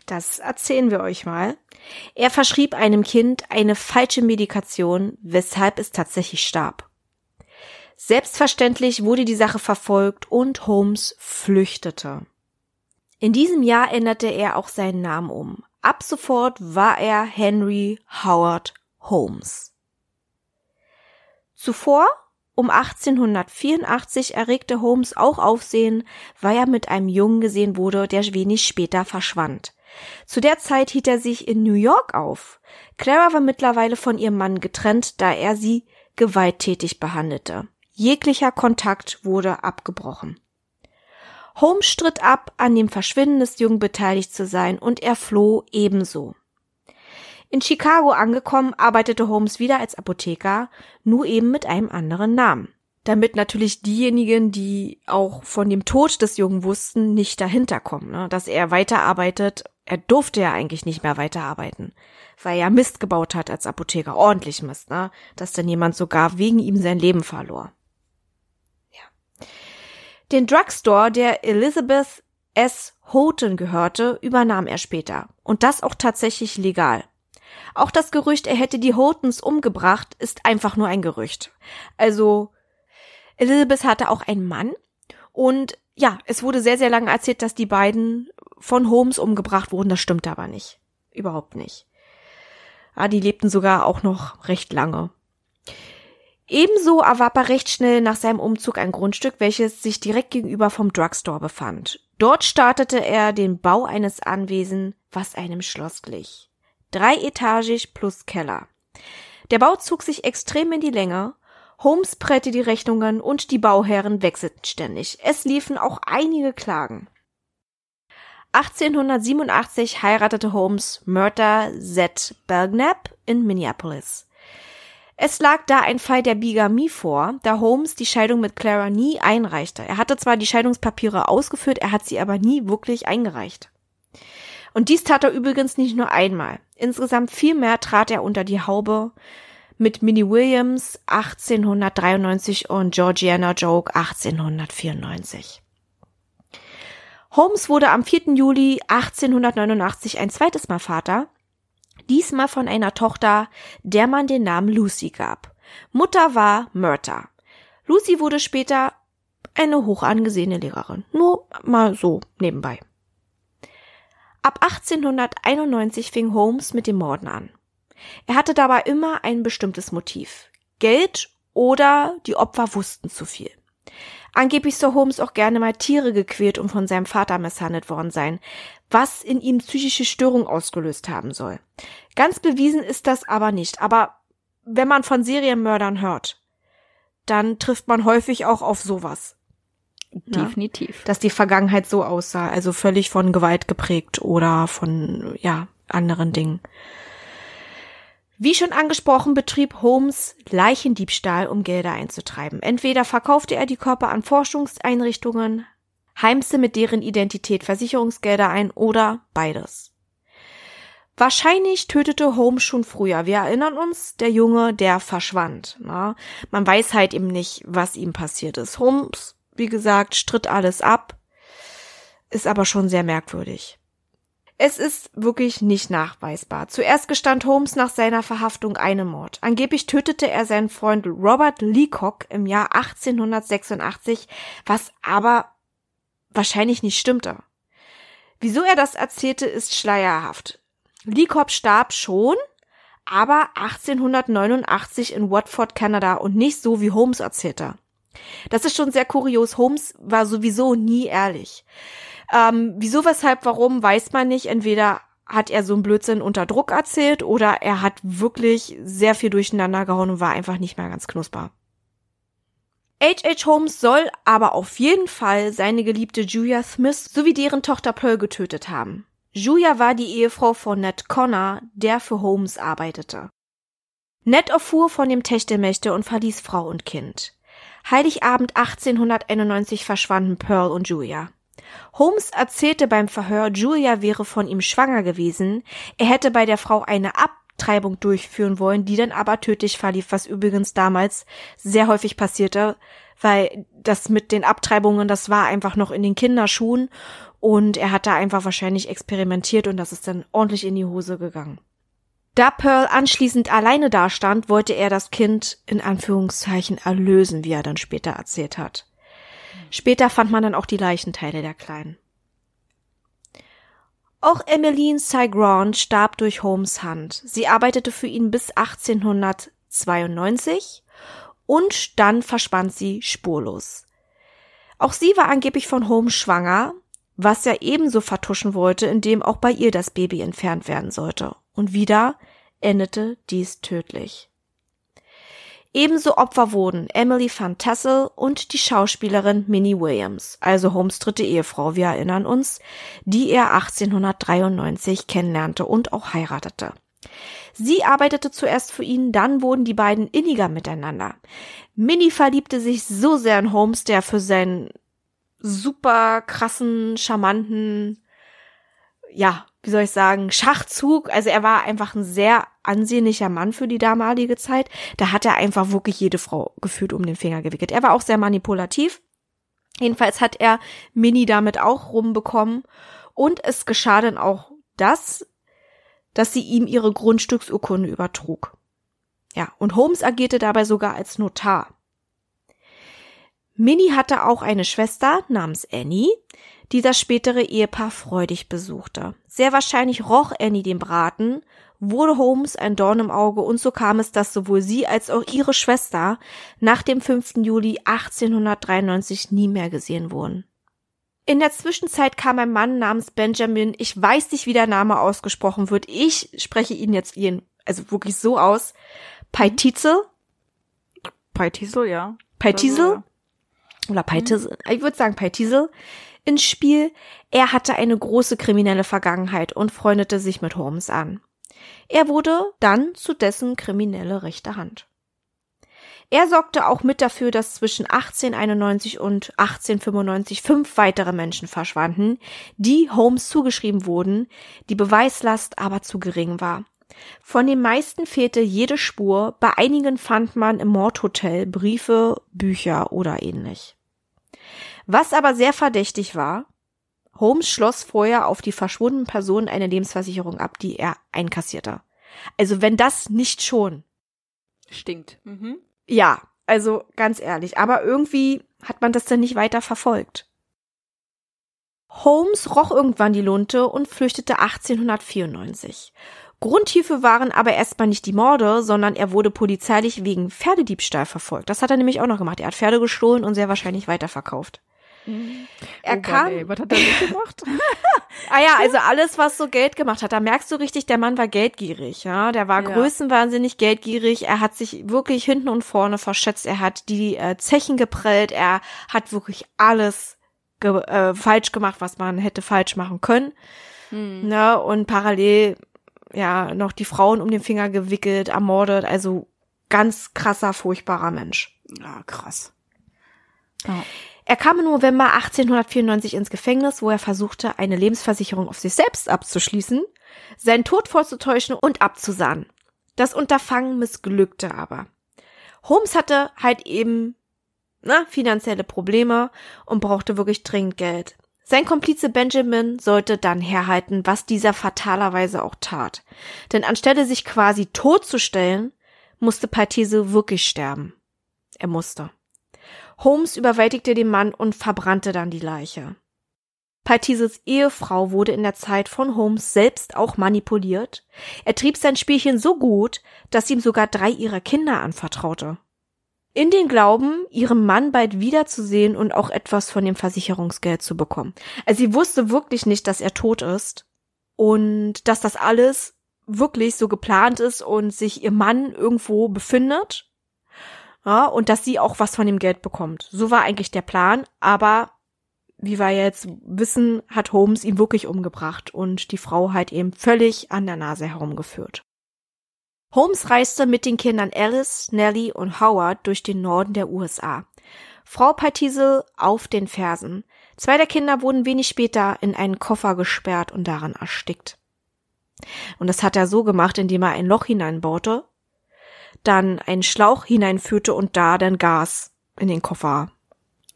Das erzählen wir euch mal. Er verschrieb einem Kind eine falsche Medikation, weshalb es tatsächlich starb. Selbstverständlich wurde die Sache verfolgt und Holmes flüchtete. In diesem Jahr änderte er auch seinen Namen um. Ab sofort war er Henry Howard Holmes. Zuvor, um 1884, erregte Holmes auch Aufsehen, weil er mit einem Jungen gesehen wurde, der wenig später verschwand. Zu der Zeit hielt er sich in New York auf. Clara war mittlerweile von ihrem Mann getrennt, da er sie gewalttätig behandelte. Jeglicher Kontakt wurde abgebrochen. Holmes stritt ab, an dem Verschwinden des Jungen beteiligt zu sein, und er floh ebenso. In Chicago angekommen, arbeitete Holmes wieder als Apotheker, nur eben mit einem anderen Namen. Damit natürlich diejenigen, die auch von dem Tod des Jungen wussten, nicht dahinter kommen, ne? dass er weiterarbeitet er durfte ja eigentlich nicht mehr weiterarbeiten, weil er Mist gebaut hat als Apotheker, ordentlich Mist, ne? Dass dann jemand sogar wegen ihm sein Leben verlor. Ja. Den Drugstore, der Elizabeth S. Houghton gehörte, übernahm er später. Und das auch tatsächlich legal. Auch das Gerücht, er hätte die Houghtons umgebracht, ist einfach nur ein Gerücht. Also, Elizabeth hatte auch einen Mann und ja, es wurde sehr, sehr lange erzählt, dass die beiden von Holmes umgebracht wurden, das stimmt aber nicht. Überhaupt nicht. Ah, die lebten sogar auch noch recht lange. Ebenso erwarb er recht schnell nach seinem Umzug ein Grundstück, welches sich direkt gegenüber vom Drugstore befand. Dort startete er den Bau eines Anwesens, was einem Schloss glich. Dreietagig plus Keller. Der Bau zog sich extrem in die Länge. Holmes prellte die Rechnungen und die Bauherren wechselten ständig. Es liefen auch einige Klagen. 1887 heiratete Holmes Myrta Z. Belknap in Minneapolis. Es lag da ein Fall der Bigamie vor, da Holmes die Scheidung mit Clara nie einreichte. Er hatte zwar die Scheidungspapiere ausgeführt, er hat sie aber nie wirklich eingereicht. Und dies tat er übrigens nicht nur einmal. Insgesamt viel mehr trat er unter die Haube mit Minnie Williams 1893 und Georgiana Joke 1894. Holmes wurde am 4. Juli 1889 ein zweites Mal Vater diesmal von einer Tochter, der man den Namen Lucy gab. Mutter war Myrta. Lucy wurde später eine hoch angesehene Lehrerin. Nur mal so nebenbei. Ab 1891 fing Holmes mit dem Morden an. Er hatte dabei immer ein bestimmtes Motiv. Geld oder die Opfer wussten zu viel. Angeblich soll Holmes auch gerne mal Tiere gequält und von seinem Vater misshandelt worden sein, was in ihm psychische Störung ausgelöst haben soll. Ganz bewiesen ist das aber nicht. Aber wenn man von Serienmördern hört, dann trifft man häufig auch auf sowas. Definitiv. Dass die Vergangenheit so aussah, also völlig von Gewalt geprägt oder von, ja, anderen Dingen. Wie schon angesprochen, betrieb Holmes Leichendiebstahl, um Gelder einzutreiben. Entweder verkaufte er die Körper an Forschungseinrichtungen, heimste mit deren Identität Versicherungsgelder ein oder beides. Wahrscheinlich tötete Holmes schon früher. Wir erinnern uns, der Junge, der verschwand. Na? Man weiß halt eben nicht, was ihm passiert ist. Holmes, wie gesagt, stritt alles ab, ist aber schon sehr merkwürdig. Es ist wirklich nicht nachweisbar. Zuerst gestand Holmes nach seiner Verhaftung einen Mord. Angeblich tötete er seinen Freund Robert Leacock im Jahr 1886, was aber wahrscheinlich nicht stimmte. Wieso er das erzählte, ist schleierhaft. Leacock starb schon, aber 1889 in Watford, Kanada und nicht so, wie Holmes erzählte. Das ist schon sehr kurios. Holmes war sowieso nie ehrlich. Ähm, wieso, weshalb, warum, weiß man nicht. Entweder hat er so einen Blödsinn unter Druck erzählt oder er hat wirklich sehr viel durcheinander gehauen und war einfach nicht mehr ganz knusper. H.H. Holmes soll aber auf jeden Fall seine geliebte Julia Smith sowie deren Tochter Pearl getötet haben. Julia war die Ehefrau von Ned Connor, der für Holmes arbeitete. Ned erfuhr von dem Techtelmächte und verließ Frau und Kind. Heiligabend 1891 verschwanden Pearl und Julia. Holmes erzählte beim Verhör, Julia wäre von ihm schwanger gewesen, er hätte bei der Frau eine Abtreibung durchführen wollen, die dann aber tödlich verlief, was übrigens damals sehr häufig passierte, weil das mit den Abtreibungen, das war einfach noch in den Kinderschuhen und er hat da einfach wahrscheinlich experimentiert und das ist dann ordentlich in die Hose gegangen. Da Pearl anschließend alleine dastand, wollte er das Kind in Anführungszeichen erlösen, wie er dann später erzählt hat. Später fand man dann auch die Leichenteile der Kleinen. Auch Emmeline Cygrand starb durch Holmes Hand. Sie arbeitete für ihn bis 1892 und dann verschwand sie spurlos. Auch sie war angeblich von Holmes schwanger, was er ebenso vertuschen wollte, indem auch bei ihr das Baby entfernt werden sollte. Und wieder endete dies tödlich. Ebenso Opfer wurden Emily Van Tassel und die Schauspielerin Minnie Williams, also Holmes dritte Ehefrau, wir erinnern uns, die er 1893 kennenlernte und auch heiratete. Sie arbeitete zuerst für ihn, dann wurden die beiden inniger miteinander. Minnie verliebte sich so sehr in Holmes, der für seinen super krassen, charmanten, ja, wie soll ich sagen, Schachzug. Also er war einfach ein sehr ansehnlicher Mann für die damalige Zeit. Da hat er einfach wirklich jede Frau gefühlt um den Finger gewickelt. Er war auch sehr manipulativ. Jedenfalls hat er Mini damit auch rumbekommen. Und es geschah dann auch das, dass sie ihm ihre Grundstücksurkunde übertrug. Ja, und Holmes agierte dabei sogar als Notar. Minnie hatte auch eine Schwester namens Annie, die das spätere Ehepaar freudig besuchte. Sehr wahrscheinlich roch Annie den Braten, wurde Holmes ein Dorn im Auge und so kam es, dass sowohl sie als auch ihre Schwester nach dem 5. Juli 1893 nie mehr gesehen wurden. In der Zwischenzeit kam ein Mann namens Benjamin, ich weiß nicht, wie der Name ausgesprochen wird, ich spreche ihn jetzt ihn, also wirklich so aus, Peitizel. Peitizel, ja. Peitizel? Oder Peitizel, ich würde sagen Peitizel ins Spiel. Er hatte eine große kriminelle Vergangenheit und freundete sich mit Holmes an. Er wurde dann zu dessen kriminelle rechte Hand. Er sorgte auch mit dafür, dass zwischen 1891 und 1895 fünf weitere Menschen verschwanden, die Holmes zugeschrieben wurden, die Beweislast aber zu gering war. Von den meisten fehlte jede Spur, bei einigen fand man im Mordhotel Briefe, Bücher oder ähnlich. Was aber sehr verdächtig war, Holmes schloss vorher auf die verschwundenen Personen eine Lebensversicherung ab, die er einkassierte. Also wenn das nicht schon stinkt. Mhm. Ja, also ganz ehrlich, aber irgendwie hat man das dann nicht weiter verfolgt. Holmes roch irgendwann die Lunte und flüchtete 1894. Grund hierfür waren aber erstmal nicht die Morde, sondern er wurde polizeilich wegen Pferdediebstahl verfolgt. Das hat er nämlich auch noch gemacht. Er hat Pferde gestohlen und sehr wahrscheinlich weiterverkauft. Er oh kam. Mann, ey, was hat er nicht gemacht? ah ja, also alles, was so Geld gemacht hat, da merkst du richtig, der Mann war geldgierig, ja. Der war ja. größenwahnsinnig geldgierig. Er hat sich wirklich hinten und vorne verschätzt. Er hat die äh, Zechen geprellt. Er hat wirklich alles ge äh, falsch gemacht, was man hätte falsch machen können. Hm. Ne? Und parallel ja noch die Frauen um den Finger gewickelt, ermordet. Also ganz krasser, furchtbarer Mensch. Ja, krass. Ja. Er kam im November 1894 ins Gefängnis, wo er versuchte, eine Lebensversicherung auf sich selbst abzuschließen, seinen Tod vorzutäuschen und abzusahnen. Das Unterfangen missglückte aber. Holmes hatte halt eben na, finanzielle Probleme und brauchte wirklich dringend Geld. Sein Komplize Benjamin sollte dann herhalten, was dieser fatalerweise auch tat. Denn anstelle sich quasi totzustellen, musste Partese wirklich sterben. Er musste. Holmes überwältigte den Mann und verbrannte dann die Leiche. Paltises Ehefrau wurde in der Zeit von Holmes selbst auch manipuliert. Er trieb sein Spielchen so gut, dass ihm sogar drei ihrer Kinder anvertraute. In den Glauben, ihrem Mann bald wiederzusehen und auch etwas von dem Versicherungsgeld zu bekommen. Also sie wusste wirklich nicht, dass er tot ist und dass das alles wirklich so geplant ist und sich ihr Mann irgendwo befindet ja, und dass sie auch was von dem Geld bekommt. So war eigentlich der Plan, aber wie wir jetzt wissen, hat Holmes ihn wirklich umgebracht und die Frau halt eben völlig an der Nase herumgeführt. Holmes reiste mit den Kindern Alice, Nellie und Howard durch den Norden der USA. Frau Partiesel auf den Fersen. Zwei der Kinder wurden wenig später in einen Koffer gesperrt und daran erstickt. Und das hat er so gemacht, indem er ein Loch hineinbaute dann einen Schlauch hineinführte und da dann Gas in den Koffer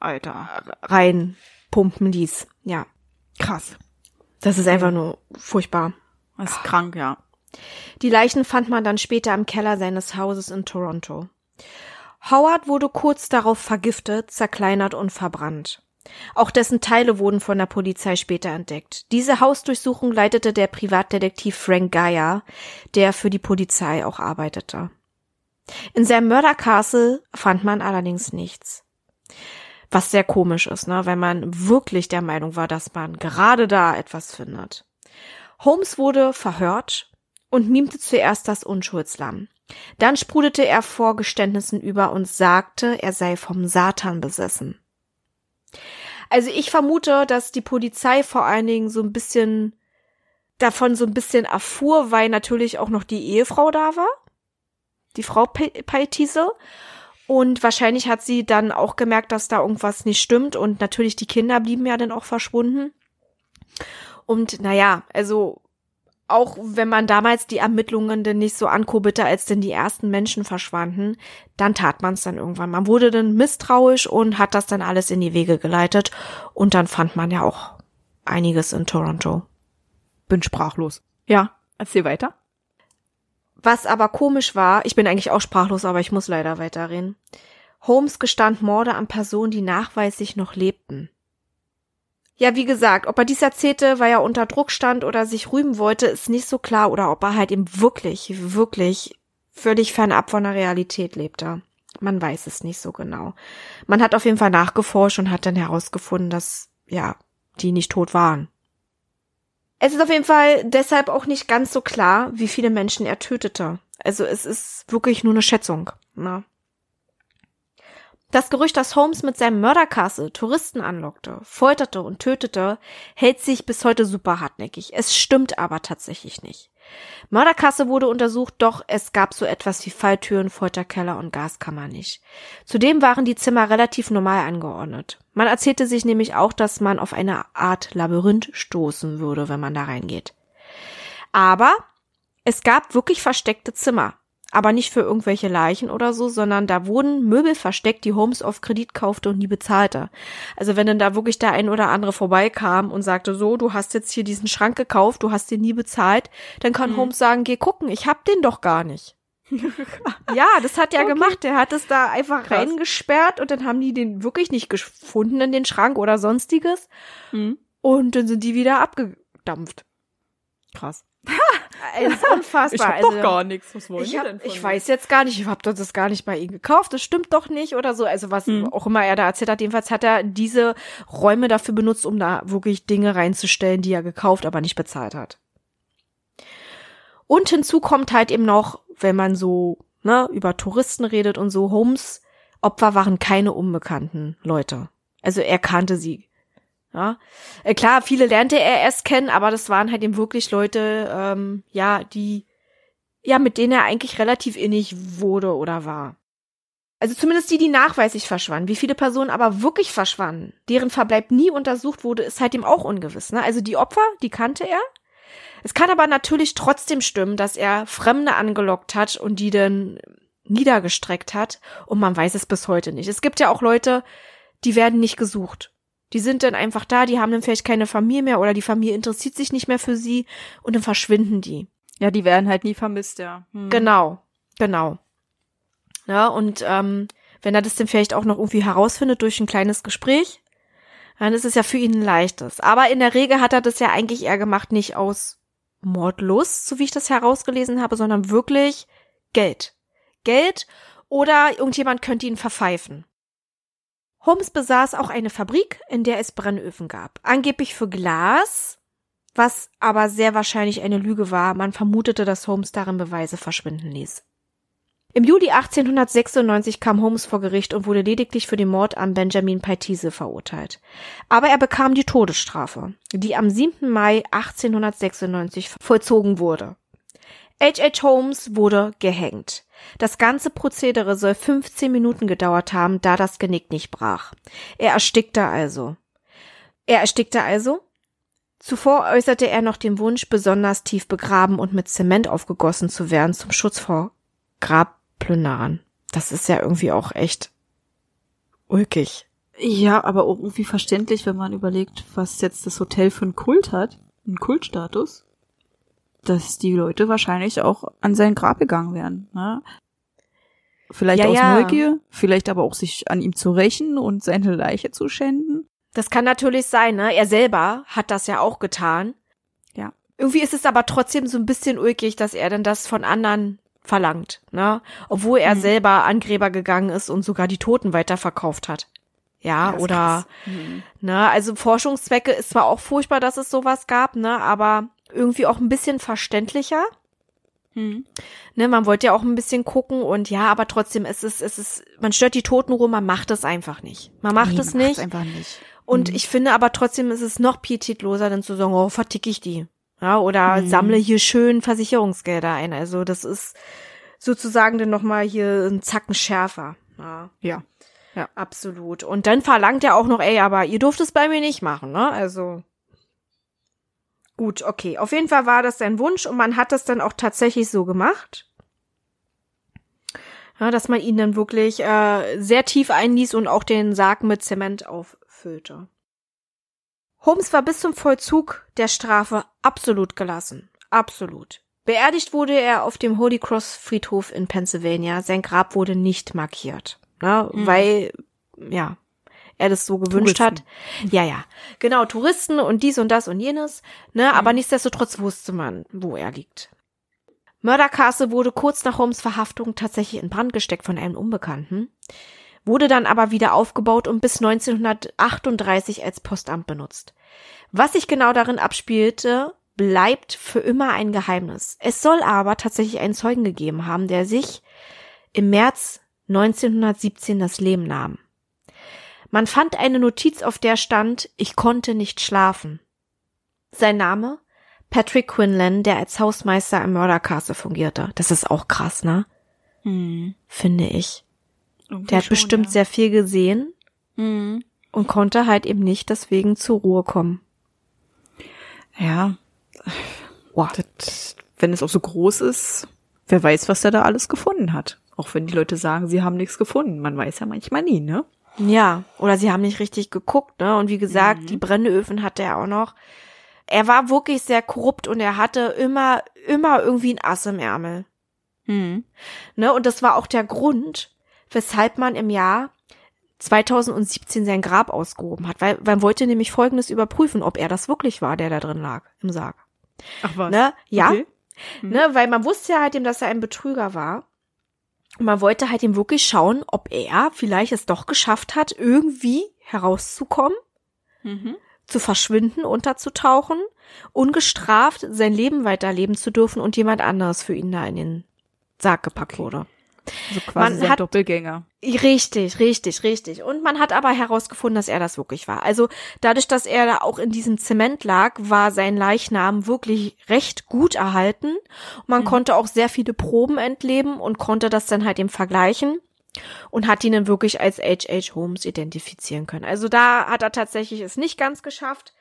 Alter reinpumpen ließ. Ja. Krass. Das ist einfach nur furchtbar. Das ist krank, ja. Die Leichen fand man dann später im Keller seines Hauses in Toronto. Howard wurde kurz darauf vergiftet, zerkleinert und verbrannt. Auch dessen Teile wurden von der Polizei später entdeckt. Diese Hausdurchsuchung leitete der Privatdetektiv Frank Geyer, der für die Polizei auch arbeitete. In seinem Murder Castle fand man allerdings nichts. Was sehr komisch ist, ne, wenn man wirklich der Meinung war, dass man gerade da etwas findet. Holmes wurde verhört und mimte zuerst das Unschuldslamm. Dann sprudelte er vor Geständnissen über und sagte, er sei vom Satan besessen. Also ich vermute, dass die Polizei vor allen Dingen so ein bisschen davon so ein bisschen erfuhr, weil natürlich auch noch die Ehefrau da war die Frau Paitise. Und wahrscheinlich hat sie dann auch gemerkt, dass da irgendwas nicht stimmt. Und natürlich die Kinder blieben ja dann auch verschwunden. Und naja, also auch wenn man damals die Ermittlungen denn nicht so ankurbelte, als denn die ersten Menschen verschwanden, dann tat man es dann irgendwann. Man wurde dann misstrauisch und hat das dann alles in die Wege geleitet. Und dann fand man ja auch einiges in Toronto. Bin sprachlos. Ja, erzähl weiter. Was aber komisch war, ich bin eigentlich auch sprachlos, aber ich muss leider weiterreden. Holmes gestand Morde an Personen, die nachweislich noch lebten. Ja, wie gesagt, ob er dies erzählte, weil er unter Druck stand oder sich rühmen wollte, ist nicht so klar oder ob er halt eben wirklich, wirklich völlig fernab von der Realität lebte. Man weiß es nicht so genau. Man hat auf jeden Fall nachgeforscht und hat dann herausgefunden, dass, ja, die nicht tot waren. Es ist auf jeden Fall deshalb auch nicht ganz so klar, wie viele Menschen er tötete. Also es ist wirklich nur eine Schätzung. Ne? Das Gerücht, dass Holmes mit seinem Mörderkasse Touristen anlockte, folterte und tötete, hält sich bis heute super hartnäckig. Es stimmt aber tatsächlich nicht. Mörderkasse wurde untersucht, doch es gab so etwas wie Falltüren, Folterkeller und Gaskammer nicht. Zudem waren die Zimmer relativ normal angeordnet. Man erzählte sich nämlich auch, dass man auf eine Art Labyrinth stoßen würde, wenn man da reingeht. Aber es gab wirklich versteckte Zimmer aber nicht für irgendwelche Leichen oder so, sondern da wurden Möbel versteckt, die Holmes auf Kredit kaufte und nie bezahlte. Also wenn dann da wirklich der ein oder andere vorbeikam und sagte, so, du hast jetzt hier diesen Schrank gekauft, du hast den nie bezahlt, dann kann mhm. Holmes sagen, geh gucken, ich hab den doch gar nicht. ja, das hat er okay. gemacht. Der hat es da einfach Krass. reingesperrt und dann haben die den wirklich nicht gefunden in den Schrank oder sonstiges. Mhm. Und dann sind die wieder abgedampft. Krass. Es ist unfassbar. Ich hab also, doch gar nichts. Was wollen ich hab, denn von Ich weiß jetzt gar nicht. Ich habe das gar nicht bei ihm gekauft. Das stimmt doch nicht oder so. Also was hm. auch immer er da erzählt hat. Jedenfalls hat er diese Räume dafür benutzt, um da wirklich Dinge reinzustellen, die er gekauft, aber nicht bezahlt hat. Und hinzu kommt halt eben noch, wenn man so ne, über Touristen redet und so, Holmes Opfer waren keine unbekannten Leute. Also er kannte sie ja, äh, klar, viele lernte er erst kennen, aber das waren halt eben wirklich Leute, ähm, ja, die, ja, mit denen er eigentlich relativ innig wurde oder war. Also zumindest die, die nachweislich verschwanden. Wie viele Personen aber wirklich verschwanden, deren Verbleib nie untersucht wurde, ist halt ihm auch ungewiss. Ne? Also die Opfer, die kannte er. Es kann aber natürlich trotzdem stimmen, dass er Fremde angelockt hat und die dann niedergestreckt hat. Und man weiß es bis heute nicht. Es gibt ja auch Leute, die werden nicht gesucht. Die sind dann einfach da, die haben dann vielleicht keine Familie mehr oder die Familie interessiert sich nicht mehr für sie und dann verschwinden die. Ja, die werden halt nie vermisst, ja. Hm. Genau, genau. Ja, und ähm, wenn er das dann vielleicht auch noch irgendwie herausfindet durch ein kleines Gespräch, dann ist es ja für ihn ein leichtes. Aber in der Regel hat er das ja eigentlich eher gemacht, nicht aus Mordlust, so wie ich das herausgelesen habe, sondern wirklich Geld. Geld oder irgendjemand könnte ihn verpfeifen. Holmes besaß auch eine Fabrik, in der es Brennöfen gab. Angeblich für Glas, was aber sehr wahrscheinlich eine Lüge war. Man vermutete, dass Holmes darin Beweise verschwinden ließ. Im Juli 1896 kam Holmes vor Gericht und wurde lediglich für den Mord an Benjamin Paitise verurteilt. Aber er bekam die Todesstrafe, die am 7. Mai 1896 vollzogen wurde. H.H. Holmes wurde gehängt. Das ganze Prozedere soll 15 Minuten gedauert haben, da das Genick nicht brach. Er erstickte also. Er erstickte also? Zuvor äußerte er noch den Wunsch, besonders tief begraben und mit Zement aufgegossen zu werden zum Schutz vor Grabplünderern. Das ist ja irgendwie auch echt ulkig. Ja, aber irgendwie verständlich, wenn man überlegt, was jetzt das Hotel für einen Kult hat. Einen Kultstatus dass die Leute wahrscheinlich auch an sein Grab gegangen wären. Ne? Vielleicht ja, aus ja. Neugier, vielleicht aber auch sich an ihm zu rächen und seine Leiche zu schänden. Das kann natürlich sein, ne? Er selber hat das ja auch getan. Ja. Irgendwie ist es aber trotzdem so ein bisschen ulkig, dass er denn das von anderen verlangt, ne? Obwohl er mhm. selber an Gräber gegangen ist und sogar die Toten weiterverkauft hat. Ja, oder, mhm. ne, also Forschungszwecke ist zwar auch furchtbar, dass es sowas gab, ne, aber irgendwie auch ein bisschen verständlicher. Hm. Ne, man wollte ja auch ein bisschen gucken und ja, aber trotzdem es ist es ist man stört die Totenruhe, man macht es einfach nicht. Man macht nee, es nicht. einfach nicht. Und hm. ich finde aber trotzdem ist es noch pietätloser, dann zu sagen, oh, verticke ich die. Ja, oder hm. sammle hier schön Versicherungsgelder ein. Also das ist sozusagen dann nochmal hier ein Zacken schärfer. Ja. ja. Ja, absolut. Und dann verlangt er auch noch, ey, aber ihr durft es bei mir nicht machen, ne? Also Gut, okay. Auf jeden Fall war das sein Wunsch und man hat das dann auch tatsächlich so gemacht. Ja, dass man ihn dann wirklich äh, sehr tief einließ und auch den Sarg mit Zement auffüllte. Holmes war bis zum Vollzug der Strafe absolut gelassen. Absolut. Beerdigt wurde er auf dem Holy Cross Friedhof in Pennsylvania. Sein Grab wurde nicht markiert. ne? Mhm. Weil, ja, er das so gewünscht Touristen. hat. Ja, ja. Genau, Touristen und dies und das und jenes, ne? Mhm. Aber nichtsdestotrotz wusste man, wo er liegt. Murder Castle wurde kurz nach Holmes Verhaftung tatsächlich in Brand gesteckt von einem Unbekannten, wurde dann aber wieder aufgebaut und bis 1938 als Postamt benutzt. Was sich genau darin abspielte, bleibt für immer ein Geheimnis. Es soll aber tatsächlich einen Zeugen gegeben haben, der sich im März 1917 das Leben nahm. Man fand eine Notiz, auf der stand, ich konnte nicht schlafen. Sein Name? Patrick Quinlan, der als Hausmeister im Mördercastle fungierte. Das ist auch krass, ne? Hm. Finde ich. Irgendwie der hat schon, bestimmt ja. sehr viel gesehen hm. und konnte halt eben nicht deswegen zur Ruhe kommen. Ja. Wow. Das, wenn es auch so groß ist, wer weiß, was er da alles gefunden hat. Auch wenn die Leute sagen, sie haben nichts gefunden. Man weiß ja manchmal nie, ne? Ja, oder sie haben nicht richtig geguckt, ne? Und wie gesagt, mhm. die Brennöfen hatte er auch noch er war wirklich sehr korrupt und er hatte immer, immer irgendwie ein Ass im Ärmel. Hm. Ne, und das war auch der Grund, weshalb man im Jahr 2017 sein Grab ausgehoben hat, weil man wollte nämlich Folgendes überprüfen, ob er das wirklich war, der da drin lag im Sarg. Ach was? Ne? Ja. Okay. Hm. Ne, weil man wusste ja halt eben, dass er ein Betrüger war. Man wollte halt ihm wirklich schauen, ob er vielleicht es doch geschafft hat, irgendwie herauszukommen. Mhm zu verschwinden, unterzutauchen, ungestraft sein Leben weiterleben zu dürfen und jemand anderes für ihn da in den Sarg gepackt okay. wurde. Also quasi man hat, Doppelgänger. Richtig, richtig, richtig. Und man hat aber herausgefunden, dass er das wirklich war. Also dadurch, dass er da auch in diesem Zement lag, war sein Leichnam wirklich recht gut erhalten. Man mhm. konnte auch sehr viele Proben entleben und konnte das dann halt eben vergleichen und hat ihn dann wirklich als H.H. Holmes identifizieren können. Also da hat er tatsächlich es nicht ganz geschafft.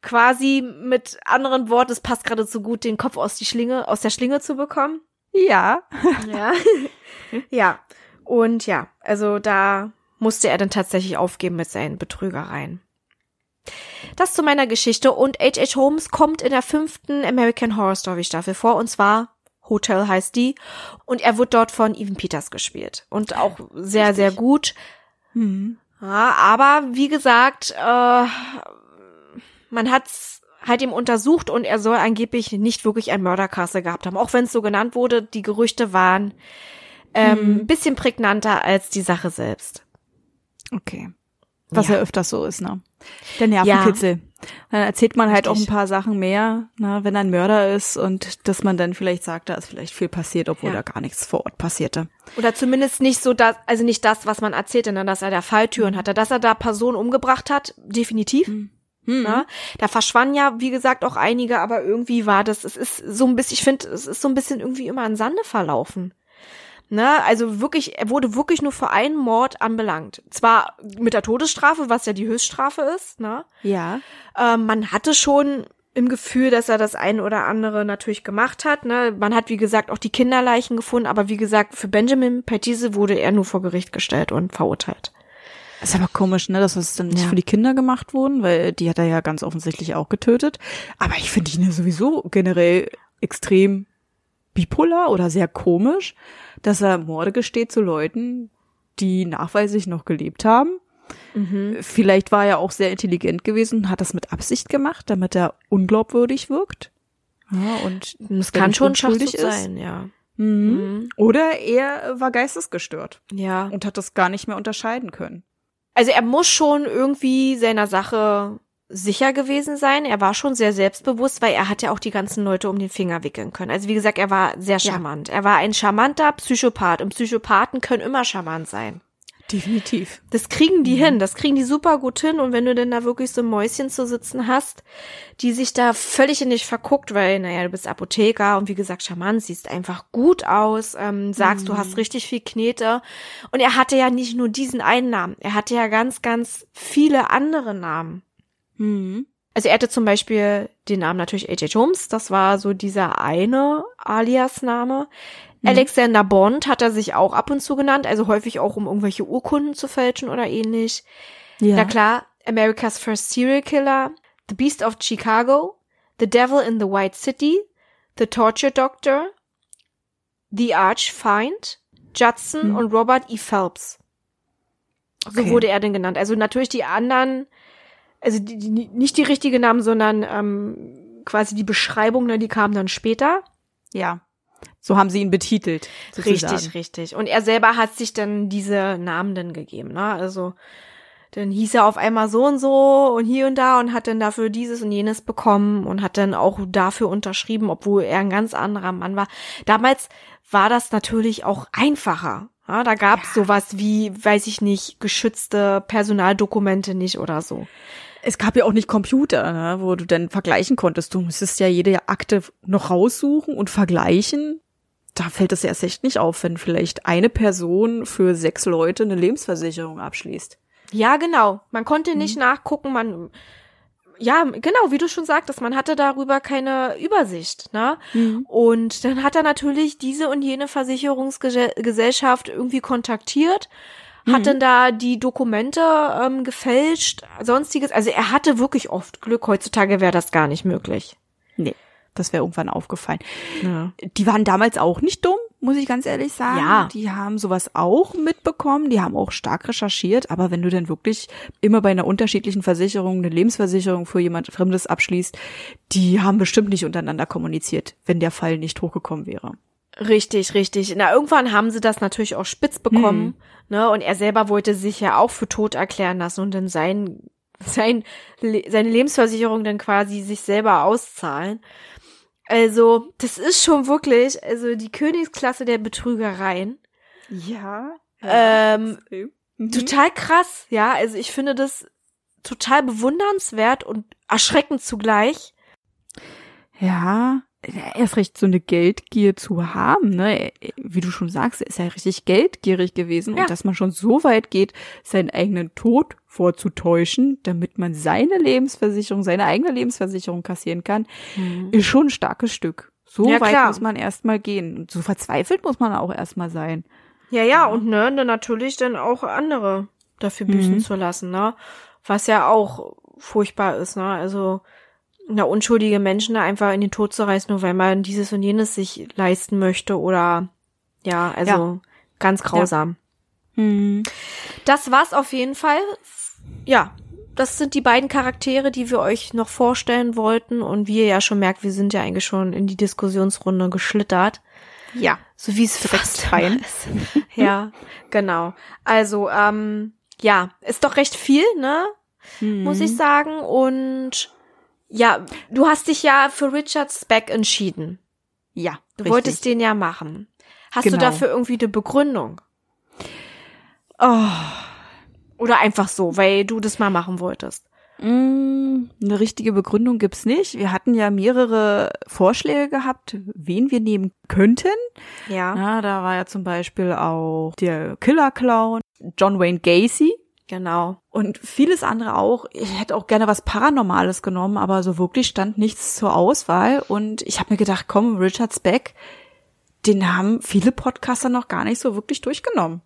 Quasi mit anderen Worten, es passt gerade so gut, den Kopf aus die Schlinge, aus der Schlinge zu bekommen. Ja. Ja. ja. Und ja, also da musste er dann tatsächlich aufgeben mit seinen Betrügereien. Das zu meiner Geschichte und H.H. Holmes kommt in der fünften American Horror Story Staffel vor und zwar Hotel heißt die. Und er wird dort von Evan Peters gespielt. Und auch sehr, Richtig. sehr gut. Mhm. Ja, aber wie gesagt, äh, man hat's halt ihm untersucht und er soll angeblich nicht wirklich ein Mörderkasse gehabt haben. Auch wenn es so genannt wurde, die Gerüchte waren ähm, mhm. bisschen prägnanter als die Sache selbst. Okay. Was ja, ja öfters so ist, ne? Der Nervenkitzel. Ja. Dann erzählt man halt Richtig. auch ein paar Sachen mehr, ne, wenn ein Mörder ist und dass man dann vielleicht sagt, da ist vielleicht viel passiert, obwohl ja. da gar nichts vor Ort passierte. Oder zumindest nicht so das, also nicht das, was man erzählt, sondern dass er da Falltüren hatte. Dass er da Personen umgebracht hat, definitiv. Hm. Hm. Na, da verschwanden ja, wie gesagt, auch einige, aber irgendwie war das, es ist so ein bisschen, ich finde, es ist so ein bisschen irgendwie immer an Sande verlaufen. Ne, also wirklich, er wurde wirklich nur für einen Mord anbelangt. Zwar mit der Todesstrafe, was ja die Höchststrafe ist, ne? Ja. Ähm, man hatte schon im Gefühl, dass er das ein oder andere natürlich gemacht hat. Ne? Man hat, wie gesagt, auch die Kinderleichen gefunden, aber wie gesagt, für Benjamin Petise wurde er nur vor Gericht gestellt und verurteilt. Ist aber komisch, ne, dass das dann nicht ja. für die Kinder gemacht wurden, weil die hat er ja ganz offensichtlich auch getötet. Aber ich finde ihn ja sowieso generell extrem bipolar oder sehr komisch, dass er Morde gesteht zu Leuten, die nachweislich noch gelebt haben. Mhm. Vielleicht war er auch sehr intelligent gewesen und hat das mit Absicht gemacht, damit er unglaubwürdig wirkt. Ja, und das kann schon schuldig sein, ja. Mhm. Mhm. Oder er war geistesgestört. Ja. Und hat das gar nicht mehr unterscheiden können. Also er muss schon irgendwie seiner Sache sicher gewesen sein. Er war schon sehr selbstbewusst, weil er hat ja auch die ganzen Leute um den Finger wickeln können. Also wie gesagt, er war sehr charmant. Ja. Er war ein charmanter Psychopath und Psychopathen können immer charmant sein. Definitiv. Das kriegen die mhm. hin, das kriegen die super gut hin. Und wenn du denn da wirklich so Mäuschen zu sitzen hast, die sich da völlig in dich verguckt, weil, naja, du bist Apotheker und wie gesagt, charmant, siehst einfach gut aus, ähm, sagst, mhm. du hast mhm. richtig viel Knete. Und er hatte ja nicht nur diesen einen Namen, er hatte ja ganz, ganz viele andere Namen. Mhm. Also er hatte zum Beispiel den Namen natürlich H.H. Holmes, das war so dieser eine Alias-Name. Mhm. Alexander Bond hat er sich auch ab und zu genannt, also häufig auch, um irgendwelche Urkunden zu fälschen oder ähnlich. Ja. Na klar, America's First Serial Killer, The Beast of Chicago, The Devil in the White City, The Torture Doctor, The Arch Find, Judson mhm. und Robert E. Phelps. Okay. So wurde er denn genannt. Also natürlich die anderen, also die, die, nicht die richtige Namen, sondern ähm, quasi die Beschreibung, ne, die kamen dann später. Ja. So haben sie ihn betitelt. Sozusagen. Richtig, richtig. Und er selber hat sich dann diese Namen dann gegeben, ne? Also dann hieß er auf einmal so und so und hier und da und hat dann dafür dieses und jenes bekommen und hat dann auch dafür unterschrieben, obwohl er ein ganz anderer Mann war. Damals war das natürlich auch einfacher. Ja, da gab's ja. sowas wie, weiß ich nicht, geschützte Personaldokumente nicht oder so. Es gab ja auch nicht Computer, ne, wo du dann vergleichen konntest. Du musstest ja jede Akte noch raussuchen und vergleichen. Da fällt es erst echt nicht auf, wenn vielleicht eine Person für sechs Leute eine Lebensversicherung abschließt. Ja, genau. Man konnte nicht mhm. nachgucken, man ja, genau, wie du schon sagtest, man hatte darüber keine Übersicht, ne? Mhm. Und dann hat er natürlich diese und jene Versicherungsgesellschaft irgendwie kontaktiert, mhm. hat dann da die Dokumente ähm, gefälscht, sonstiges. Also er hatte wirklich oft Glück. Heutzutage wäre das gar nicht möglich. Nee. Das wäre irgendwann aufgefallen. Ja. Die waren damals auch nicht dumm, muss ich ganz ehrlich sagen. Ja. Die haben sowas auch mitbekommen, die haben auch stark recherchiert, aber wenn du denn wirklich immer bei einer unterschiedlichen Versicherung eine Lebensversicherung für jemand Fremdes abschließt, die haben bestimmt nicht untereinander kommuniziert, wenn der Fall nicht hochgekommen wäre. Richtig, richtig. Na, irgendwann haben sie das natürlich auch spitz bekommen, hm. ne? Und er selber wollte sich ja auch für tot erklären lassen und dann sein, sein, seine Lebensversicherung dann quasi sich selber auszahlen. Also, das ist schon wirklich, also die Königsklasse der Betrügereien. Ja. ähm, mhm. Total krass, ja. Also ich finde das total bewundernswert und erschreckend zugleich. Ja, erst recht so eine Geldgier zu haben, ne? Wie du schon sagst, er ist ja richtig geldgierig gewesen ja. und dass man schon so weit geht, seinen eigenen Tod vorzutäuschen, damit man seine Lebensversicherung, seine eigene Lebensversicherung kassieren kann, mhm. ist schon ein starkes Stück. So ja, weit klar. muss man erstmal gehen. Und so verzweifelt muss man auch erstmal sein. Ja, ja, und ne, dann natürlich dann auch andere dafür büßen mhm. zu lassen, ne? Was ja auch furchtbar ist, ne? Also na, unschuldige Menschen da einfach in den Tod zu reißen, nur weil man dieses und jenes sich leisten möchte oder ja, also ja. ganz grausam. Ja. Hm. Das war's auf jeden Fall. Ja, das sind die beiden Charaktere, die wir euch noch vorstellen wollten. Und wie ihr ja schon merkt, wir sind ja eigentlich schon in die Diskussionsrunde geschlittert. Ja. So wie es fast ist. ja, genau. Also, ähm, ja, ist doch recht viel, ne? Mhm. Muss ich sagen. Und ja, du hast dich ja für Richard Speck entschieden. Ja. Du richtig. wolltest den ja machen. Hast genau. du dafür irgendwie eine Begründung? Oh. Oder einfach so, weil du das mal machen wolltest? Mm, eine richtige Begründung gibt's nicht. Wir hatten ja mehrere Vorschläge gehabt, wen wir nehmen könnten. Ja. ja da war ja zum Beispiel auch der Killer Clown, John Wayne Gacy. Genau. Und vieles andere auch. Ich hätte auch gerne was Paranormales genommen, aber so wirklich stand nichts zur Auswahl. Und ich habe mir gedacht, komm, Richard Speck, den haben viele Podcaster noch gar nicht so wirklich durchgenommen.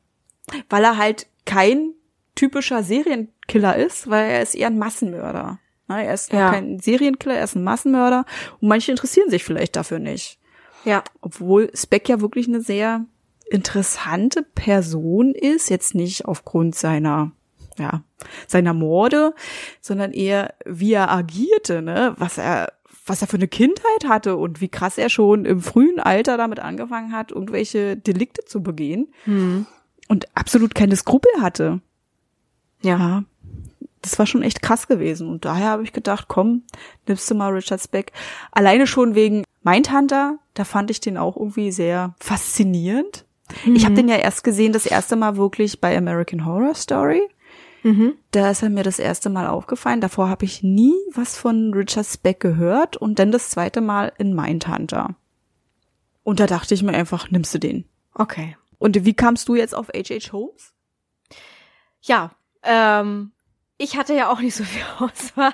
Weil er halt kein typischer Serienkiller ist, weil er ist eher ein Massenmörder. Er ist ja. kein Serienkiller, er ist ein Massenmörder. Und manche interessieren sich vielleicht dafür nicht. Ja. Obwohl Speck ja wirklich eine sehr interessante Person ist, jetzt nicht aufgrund seiner ja, seiner Morde, sondern eher wie er agierte, ne, was er was er für eine Kindheit hatte und wie krass er schon im frühen Alter damit angefangen hat, irgendwelche Delikte zu begehen mhm. und absolut keine Skrupel hatte. Ja, das war schon echt krass gewesen und daher habe ich gedacht, komm, nimmst du mal Richard Speck. Alleine schon wegen Mindhunter, da fand ich den auch irgendwie sehr faszinierend. Mhm. Ich habe den ja erst gesehen, das erste Mal wirklich bei American Horror Story. Mhm. Da ist er mir das erste Mal aufgefallen. Davor habe ich nie was von Richard Speck gehört und dann das zweite Mal in Mindhunter. Und da dachte ich mir einfach, nimmst du den. Okay. Und wie kamst du jetzt auf H.H. Holmes? Ja, ähm, ich hatte ja auch nicht so viel Auswahl.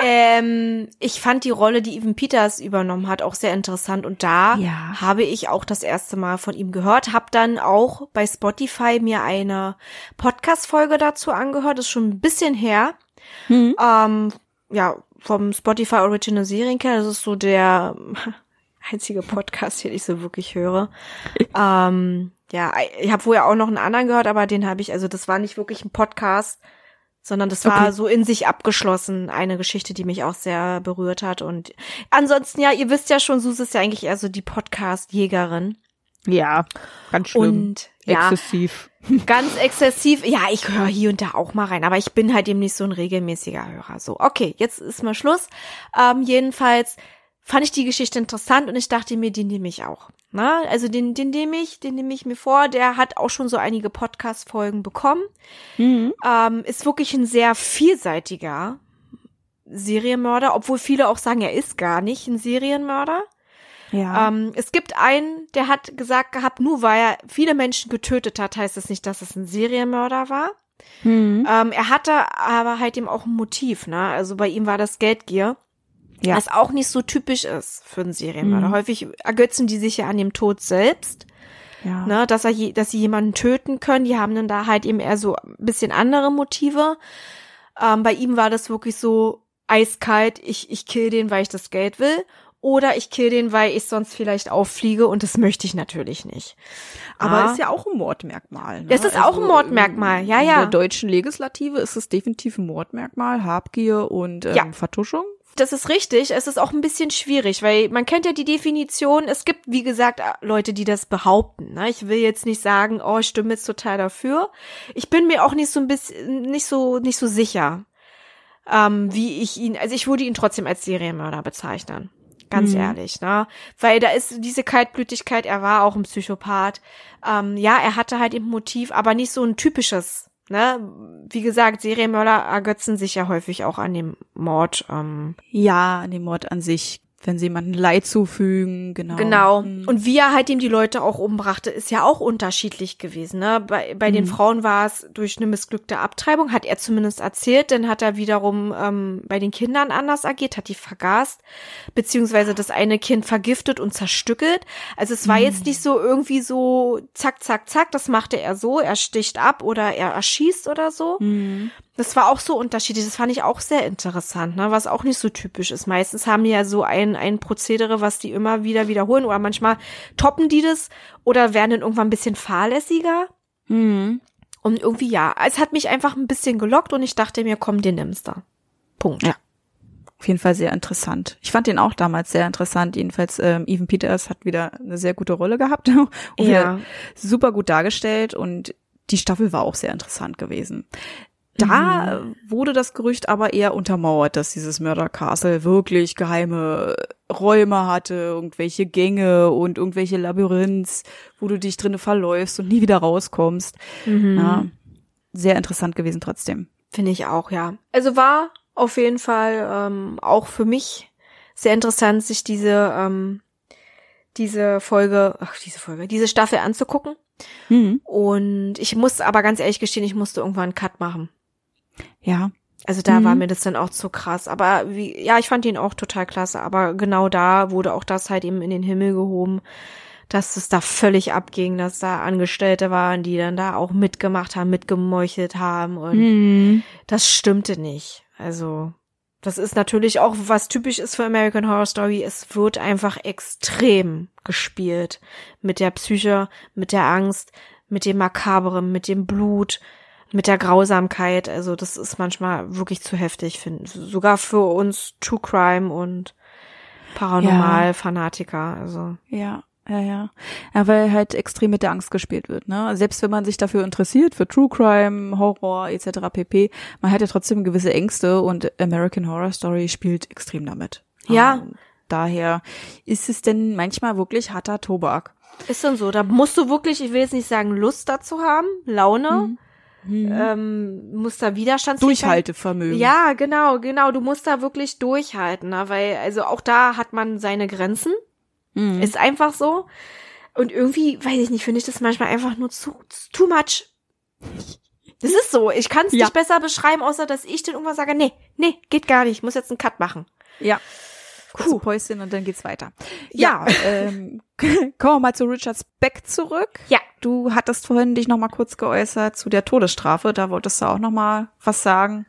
ähm, ich fand die Rolle, die Evan Peters übernommen hat, auch sehr interessant und da ja. habe ich auch das erste Mal von ihm gehört, habe dann auch bei Spotify mir eine Podcast-Folge dazu angehört, das ist schon ein bisschen her. Mhm. Ähm, ja, vom Spotify Original Serienkeller, das ist so der einzige Podcast, den ich so wirklich höre. ähm, ja, ich habe vorher auch noch einen anderen gehört, aber den habe ich, also das war nicht wirklich ein Podcast, sondern das war okay. so in sich abgeschlossen, eine Geschichte, die mich auch sehr berührt hat. Und ansonsten, ja, ihr wisst ja schon, Sus ist ja eigentlich eher so die Podcast-Jägerin. Ja, ganz schlimm. Und exzessiv. Ja, ganz exzessiv. Ja, ich höre hier und da auch mal rein, aber ich bin halt eben nicht so ein regelmäßiger Hörer. So, okay, jetzt ist mal Schluss. Ähm, jedenfalls fand ich die Geschichte interessant und ich dachte mir, die nehme ich auch. Na, also den, den nehme ich, den nehme ich mir vor. Der hat auch schon so einige Podcast-Folgen bekommen. Mhm. Ähm, ist wirklich ein sehr vielseitiger Serienmörder, obwohl viele auch sagen, er ist gar nicht ein Serienmörder. Ja. Ähm, es gibt einen, der hat gesagt gehabt, nur weil er viele Menschen getötet hat, heißt das nicht, dass es ein Serienmörder war. Mhm. Ähm, er hatte aber halt eben auch ein Motiv, ne? Also bei ihm war das Geldgier. Ja. Was auch nicht so typisch ist für einen Serienmörder. Mhm. Häufig ergötzen die sich ja an dem Tod selbst. Ja. Ne, dass er je, dass sie jemanden töten können. Die haben dann da halt eben eher so ein bisschen andere Motive. Ähm, bei ihm war das wirklich so eiskalt, ich, ich kill den, weil ich das Geld will. Oder ich kill den, weil ich sonst vielleicht auffliege und das möchte ich natürlich nicht. Aber ah. ist ja auch ein Mordmerkmal. Ne? Das ist also auch ein also, Mordmerkmal, ja, ja. In der deutschen Legislative ist es definitiv ein Mordmerkmal, Habgier und ähm, ja. Vertuschung das ist richtig. Es ist auch ein bisschen schwierig, weil man kennt ja die Definition. Es gibt, wie gesagt, Leute, die das behaupten. Ne? Ich will jetzt nicht sagen, oh, ich stimme jetzt total dafür. Ich bin mir auch nicht so ein bisschen, nicht so, nicht so sicher, ähm, wie ich ihn, also ich würde ihn trotzdem als Serienmörder bezeichnen. Ganz mhm. ehrlich, ne? Weil da ist diese Kaltblütigkeit, er war auch ein Psychopath. Ähm, ja, er hatte halt eben Motiv, aber nicht so ein typisches ne, wie gesagt, Serienmörder ergötzen sich ja häufig auch an dem Mord. Ähm. Ja, an dem Mord an sich wenn sie jemanden Leid zufügen, genau. Genau. Mhm. Und wie er halt eben die Leute auch umbrachte, ist ja auch unterschiedlich gewesen. Ne? Bei, bei mhm. den Frauen war es durch eine missglückte Abtreibung, hat er zumindest erzählt. Dann hat er wiederum ähm, bei den Kindern anders agiert, hat die vergast, beziehungsweise das eine Kind vergiftet und zerstückelt. Also es war mhm. jetzt nicht so irgendwie so zack, zack, zack, das machte er so, er sticht ab oder er erschießt oder so. Das war auch so unterschiedlich. Das fand ich auch sehr interessant, ne? was auch nicht so typisch ist. Meistens haben die ja so ein, ein Prozedere, was die immer wieder wiederholen oder manchmal toppen die das oder werden dann irgendwann ein bisschen fahrlässiger. Mhm. Und irgendwie ja, es hat mich einfach ein bisschen gelockt und ich dachte mir, komm, den nimmst du. Punkt. Ja. Auf jeden Fall sehr interessant. Ich fand den auch damals sehr interessant. Jedenfalls, ähm, Evan Peters hat wieder eine sehr gute Rolle gehabt und ja. super gut dargestellt und die Staffel war auch sehr interessant gewesen. Da mhm. wurde das Gerücht aber eher untermauert, dass dieses Murder Castle wirklich geheime Räume hatte, irgendwelche Gänge und irgendwelche Labyrinths, wo du dich drinnen verläufst und nie wieder rauskommst. Mhm. Ja, sehr interessant gewesen trotzdem. Finde ich auch, ja. Also war auf jeden Fall ähm, auch für mich sehr interessant, sich diese ähm, diese Folge, ach diese Folge, diese Staffel anzugucken. Mhm. Und ich muss aber ganz ehrlich gestehen, ich musste irgendwann einen Cut machen. Ja. Also da mhm. war mir das dann auch zu krass. Aber wie, ja, ich fand ihn auch total klasse. Aber genau da wurde auch das halt eben in den Himmel gehoben, dass es da völlig abging, dass da Angestellte waren, die dann da auch mitgemacht haben, mitgemeuchelt haben. Und mhm. das stimmte nicht. Also, das ist natürlich auch, was typisch ist für American Horror Story. Es wird einfach extrem gespielt. Mit der Psyche, mit der Angst, mit dem Makaberen, mit dem Blut mit der Grausamkeit. Also das ist manchmal wirklich zu heftig, finde sogar für uns True Crime und Paranormal-Fanatiker. Also ja. Ja, ja. Ja, weil halt extrem mit der Angst gespielt wird, ne? Selbst wenn man sich dafür interessiert, für True Crime, Horror etc. pp, man hat ja trotzdem gewisse Ängste und American Horror Story spielt extrem damit. Ja. Um, daher ist es denn manchmal wirklich harter Tobak. Ist denn so, da musst du wirklich, ich will jetzt nicht sagen Lust dazu haben, Laune, mhm. Mhm. Ähm, musst da Widerstand Durchhaltevermögen. Ja, genau, genau. Du musst da wirklich durchhalten, ne? weil also auch da hat man seine Grenzen. Mhm. Ist einfach so. Und irgendwie, weiß ich nicht, finde ich das manchmal einfach nur zu too much. Das ist so. Ich kann es ja. nicht besser beschreiben, außer dass ich dann irgendwann sage, nee, nee, geht gar nicht. Ich muss jetzt einen Cut machen. Ja. Kurze Päuschen und dann geht's weiter. Ja, ja ähm, kommen wir mal zu Richards Beck zurück. Ja. Du hattest vorhin dich noch mal kurz geäußert zu der Todesstrafe. Da wolltest du auch noch mal was sagen,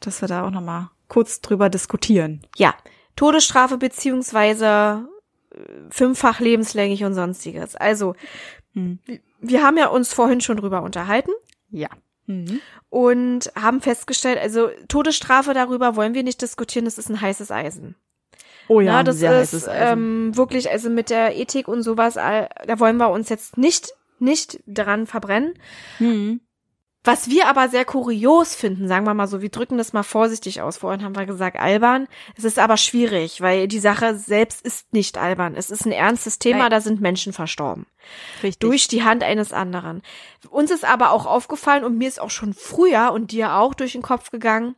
dass wir da auch noch mal kurz drüber diskutieren. Ja, Todesstrafe beziehungsweise fünffach lebenslänglich und sonstiges. Also, hm. wir haben ja uns vorhin schon drüber unterhalten. Ja. Mhm. Und haben festgestellt, also Todesstrafe darüber wollen wir nicht diskutieren, das ist ein heißes Eisen. Oh ja, Na, das ist ähm, wirklich, also mit der Ethik und sowas, da wollen wir uns jetzt nicht, nicht dran verbrennen. Mhm. Was wir aber sehr kurios finden, sagen wir mal so, wir drücken das mal vorsichtig aus. Vorhin haben wir gesagt albern. Es ist aber schwierig, weil die Sache selbst ist nicht albern. Es ist ein ernstes Thema, Nein. da sind Menschen verstorben. Richtig. Durch die Hand eines anderen. Uns ist aber auch aufgefallen und mir ist auch schon früher und dir auch durch den Kopf gegangen,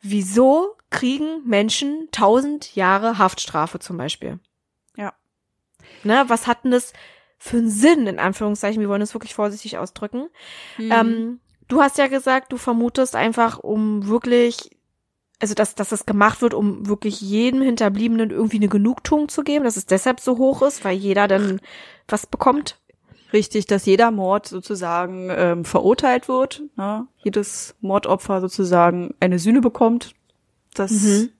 wieso kriegen Menschen tausend Jahre Haftstrafe zum Beispiel? Ja. Ne, was hat denn das für einen Sinn, in Anführungszeichen? Wir wollen es wirklich vorsichtig ausdrücken. Mhm. Ähm, Du hast ja gesagt, du vermutest einfach, um wirklich, also dass, dass das gemacht wird, um wirklich jedem Hinterbliebenen irgendwie eine Genugtuung zu geben, dass es deshalb so hoch ist, weil jeder dann was bekommt. Richtig, dass jeder Mord sozusagen ähm, verurteilt wird, ne? jedes Mordopfer sozusagen eine Sühne bekommt, dass, mhm.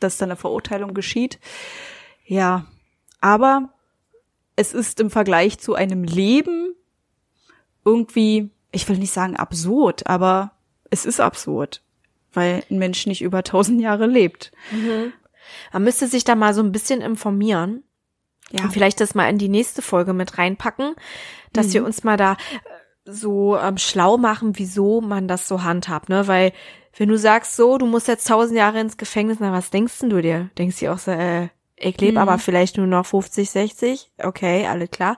dass dann eine Verurteilung geschieht. Ja, aber es ist im Vergleich zu einem Leben irgendwie ich will nicht sagen absurd, aber es ist absurd, weil ein Mensch nicht über tausend Jahre lebt. Mhm. Man müsste sich da mal so ein bisschen informieren. Ja. Und vielleicht das mal in die nächste Folge mit reinpacken, dass mhm. wir uns mal da äh, so ähm, schlau machen, wieso man das so handhabt, ne? Weil wenn du sagst so, du musst jetzt tausend Jahre ins Gefängnis, na was denkst denn du dir? Denkst du auch so, äh, ich lebe mhm. aber vielleicht nur noch 50, 60. Okay, alle klar.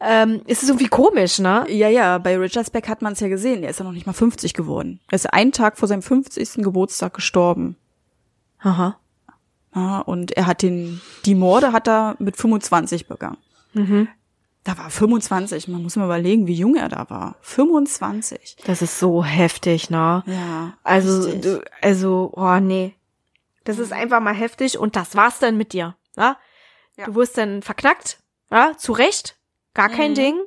Ähm, ist es irgendwie komisch, ne? Ja, ja, bei Richard Speck hat man es ja gesehen. Er ist ja noch nicht mal 50 geworden. Er ist einen Tag vor seinem 50. Geburtstag gestorben. Aha. Ja, und er hat den, die Morde hat er mit 25 begangen. Mhm. Da war 25. Man muss mal überlegen, wie jung er da war. 25. Das ist so heftig, ne? Ja. Also, du, also, oh nee. Das ist einfach mal heftig und das war's dann mit dir. Ja? ja. Du wirst dann verknackt, ja, zu Recht, gar kein mhm. Ding.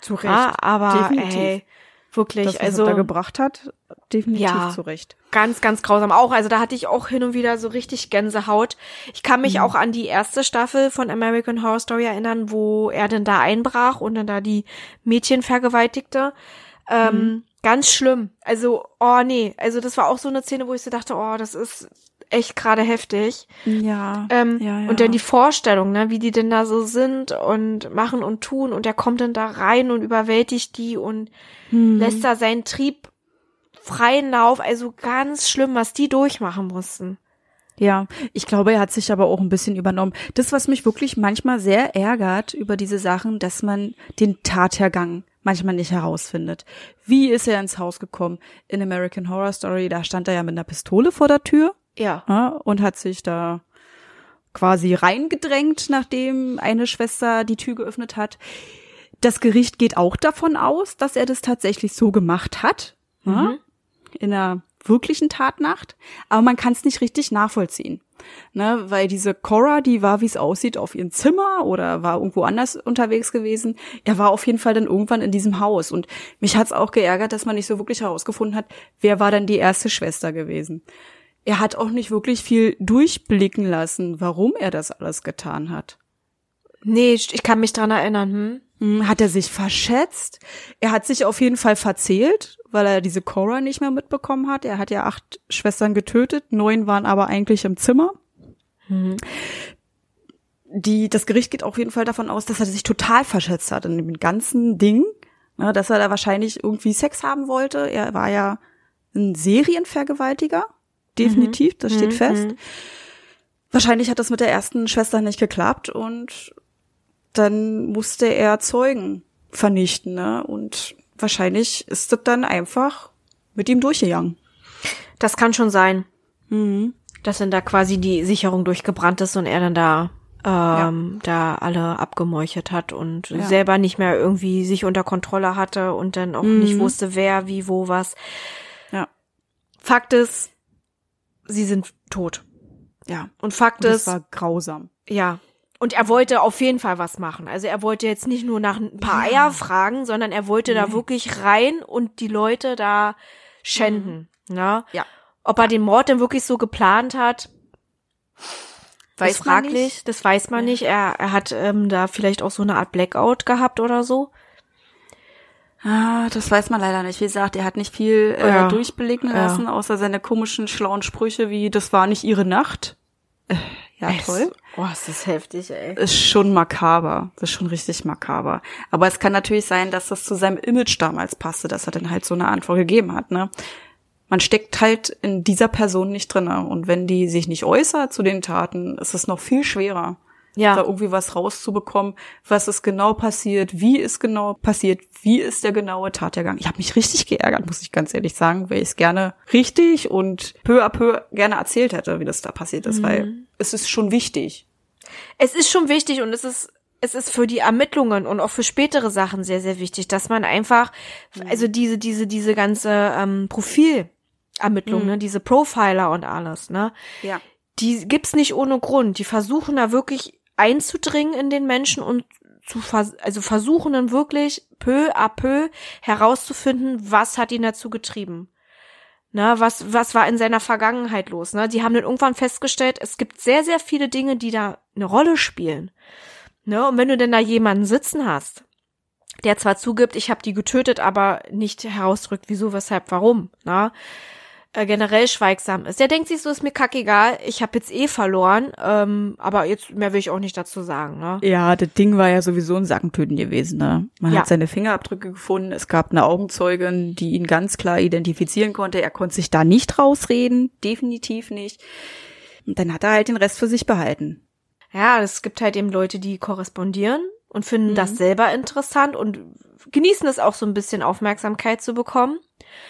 Zu Recht. Ja, aber definitiv. ey, wirklich, das, was also da gebracht hat, definitiv ja, zu Recht. Ganz, ganz grausam auch. Also da hatte ich auch hin und wieder so richtig Gänsehaut. Ich kann mich mhm. auch an die erste Staffel von American Horror Story erinnern, wo er denn da einbrach und dann da die Mädchen vergewaltigte. Ähm, mhm. Ganz schlimm. Also, oh nee, also das war auch so eine Szene, wo ich so dachte, oh, das ist echt gerade heftig. Ja, ähm, ja, ja. Und dann die Vorstellung, ne, wie die denn da so sind und machen und tun und der kommt dann da rein und überwältigt die und hm. lässt da seinen Trieb freien Lauf. Also ganz schlimm, was die durchmachen mussten. Ja, ich glaube, er hat sich aber auch ein bisschen übernommen. Das, was mich wirklich manchmal sehr ärgert über diese Sachen, dass man den Tathergang manchmal nicht herausfindet. Wie ist er ins Haus gekommen? In American Horror Story, da stand er ja mit einer Pistole vor der Tür ja. ja. Und hat sich da quasi reingedrängt, nachdem eine Schwester die Tür geöffnet hat. Das Gericht geht auch davon aus, dass er das tatsächlich so gemacht hat. Mhm. Ja, in einer wirklichen Tatnacht. Aber man kann es nicht richtig nachvollziehen. Ne, weil diese Cora, die war, wie es aussieht, auf ihrem Zimmer oder war irgendwo anders unterwegs gewesen. Er war auf jeden Fall dann irgendwann in diesem Haus. Und mich hat's auch geärgert, dass man nicht so wirklich herausgefunden hat, wer war dann die erste Schwester gewesen er hat auch nicht wirklich viel durchblicken lassen, warum er das alles getan hat. Nee, ich kann mich dran erinnern. Hm? hm? Hat er sich verschätzt? Er hat sich auf jeden Fall verzählt, weil er diese Cora nicht mehr mitbekommen hat. Er hat ja acht Schwestern getötet, neun waren aber eigentlich im Zimmer. Mhm. Die, das Gericht geht auf jeden Fall davon aus, dass er sich total verschätzt hat in dem ganzen Ding. Ja, dass er da wahrscheinlich irgendwie Sex haben wollte. Er war ja ein Serienvergewaltiger definitiv, mhm. das steht mhm. fest. Wahrscheinlich hat das mit der ersten Schwester nicht geklappt und dann musste er Zeugen vernichten, ne? Und wahrscheinlich ist das dann einfach mit ihm durchgegangen. Das kann schon sein. Mhm. Dass dann da quasi die Sicherung durchgebrannt ist und er dann da ähm, ja. da alle abgemeuchert hat und ja. selber nicht mehr irgendwie sich unter Kontrolle hatte und dann auch mhm. nicht wusste, wer, wie, wo, was. Ja. Fakt ist, sie sind tot. Ja. Und Fakt ist. Das war grausam. Ja. Und er wollte auf jeden Fall was machen. Also er wollte jetzt nicht nur nach ein paar ja. Eier fragen, sondern er wollte nee. da wirklich rein und die Leute da schänden. Mhm. Ne? Ja. Ob er den Mord denn wirklich so geplant hat, Weiß fraglich, das weiß man nicht. Er, er hat ähm, da vielleicht auch so eine Art Blackout gehabt oder so. Ah, das weiß man leider nicht. Wie gesagt, er hat nicht viel äh, ja. durchblicken lassen, ja. außer seine komischen, schlauen Sprüche wie, das war nicht ihre Nacht. Äh, ja, es, toll. Oh, ist das heftig, ey. Ist schon makaber. Das ist schon richtig makaber. Aber es kann natürlich sein, dass das zu seinem Image damals passte, dass er dann halt so eine Antwort gegeben hat, ne? Man steckt halt in dieser Person nicht drinne. Und wenn die sich nicht äußert zu den Taten, ist es noch viel schwerer ja. da irgendwie was rauszubekommen, was ist genau passiert, wie ist genau passiert, wie ist der genaue Tathergang. Ich habe mich richtig geärgert, muss ich ganz ehrlich sagen, weil ich es gerne richtig und peu à peu gerne erzählt hätte, wie das da passiert ist, mhm. weil es ist schon wichtig. Es ist schon wichtig und es ist es ist für die Ermittlungen und auch für spätere Sachen sehr, sehr wichtig, dass man einfach, mhm. also diese, diese, diese ganze ähm, Profilermittlung, mhm. ne, diese Profiler und alles, ne? Ja. Die gibt's nicht ohne Grund. Die versuchen da wirklich einzudringen in den Menschen und zu vers also versuchen dann wirklich peu à peu herauszufinden, was hat ihn dazu getrieben. Na, was, was war in seiner Vergangenheit los? Ne? Die haben dann irgendwann festgestellt, es gibt sehr, sehr viele Dinge, die da eine Rolle spielen. Ne? Und wenn du denn da jemanden sitzen hast, der zwar zugibt, ich habe die getötet, aber nicht herausdrückt, wieso, weshalb, warum, na, äh, generell schweigsam ist. Der denkt sich so, ist mir kackegal, ich habe jetzt eh verloren, ähm, aber jetzt mehr will ich auch nicht dazu sagen. Ne? Ja, das Ding war ja sowieso ein Sackentöten gewesen. Ne? Man ja. hat seine Fingerabdrücke gefunden, es gab eine Augenzeugin, die ihn ganz klar identifizieren konnte. Er konnte sich da nicht rausreden, definitiv nicht. Und dann hat er halt den Rest für sich behalten. Ja, es gibt halt eben Leute, die korrespondieren und finden mhm. das selber interessant und genießen es auch so ein bisschen Aufmerksamkeit zu bekommen.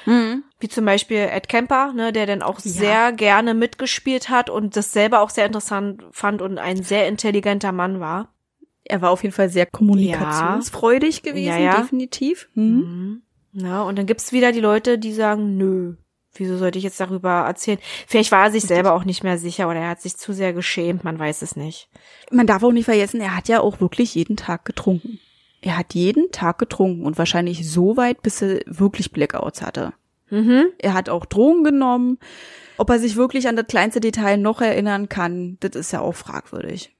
Mhm. Wie zum Beispiel Ed Kemper, ne, der dann auch ja. sehr gerne mitgespielt hat und das selber auch sehr interessant fand und ein sehr intelligenter Mann war. Er war auf jeden Fall sehr kommunikationsfreudig ja. gewesen, ja, definitiv. Mhm. Mhm. Ja, und dann gibt's wieder die Leute, die sagen, nö, wieso sollte ich jetzt darüber erzählen? Vielleicht war er sich selber auch nicht mehr sicher oder er hat sich zu sehr geschämt, man weiß es nicht. Man darf auch nicht vergessen, er hat ja auch wirklich jeden Tag getrunken. Er hat jeden Tag getrunken und wahrscheinlich so weit, bis er wirklich Blackouts hatte. Mhm. Er hat auch Drogen genommen. Ob er sich wirklich an das kleinste Detail noch erinnern kann, das ist ja auch fragwürdig.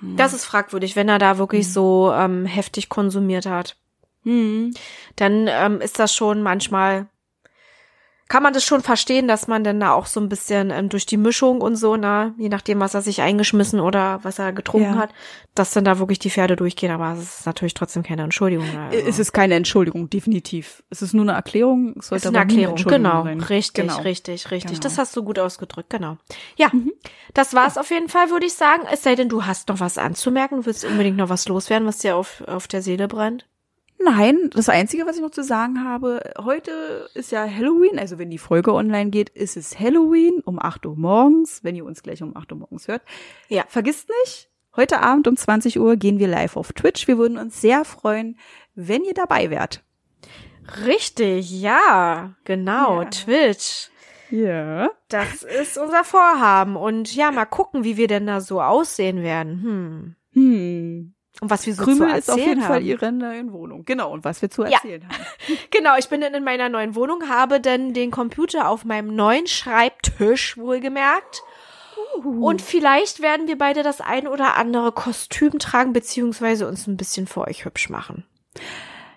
Mhm. Das ist fragwürdig, wenn er da wirklich mhm. so ähm, heftig konsumiert hat. Mhm. Dann ähm, ist das schon manchmal kann man das schon verstehen, dass man dann da auch so ein bisschen ähm, durch die Mischung und so, ne, je nachdem, was er sich eingeschmissen oder was er getrunken ja. hat, dass dann da wirklich die Pferde durchgehen. Aber es ist natürlich trotzdem keine Entschuldigung. Also. Es ist keine Entschuldigung, definitiv. Es ist nur eine Erklärung. Es sollte es ist eine Erklärung, eine genau. Richtig, genau. richtig, richtig. Genau. Das hast du gut ausgedrückt, genau. Ja, mhm. das war's ja. auf jeden Fall, würde ich sagen. Es sei denn, du hast noch was anzumerken, du willst unbedingt noch was loswerden, was dir auf, auf der Seele brennt. Nein, das Einzige, was ich noch zu sagen habe, heute ist ja Halloween, also wenn die Folge online geht, ist es Halloween um 8 Uhr morgens, wenn ihr uns gleich um 8 Uhr morgens hört. Ja. Vergisst nicht, heute Abend um 20 Uhr gehen wir live auf Twitch. Wir würden uns sehr freuen, wenn ihr dabei wärt. Richtig, ja, genau, ja. Twitch. Ja. Das ist unser Vorhaben. Und ja, mal gucken, wie wir denn da so aussehen werden. Hm. Hm. Und was wir so Krümel zu erzählen ist auf jeden haben. Fall ihre neue Wohnung. Genau, und was wir zu erzählen ja. haben. genau, ich bin dann in meiner neuen Wohnung, habe dann den Computer auf meinem neuen Schreibtisch wohlgemerkt. Uh. Und vielleicht werden wir beide das ein oder andere Kostüm tragen, beziehungsweise uns ein bisschen für euch hübsch machen.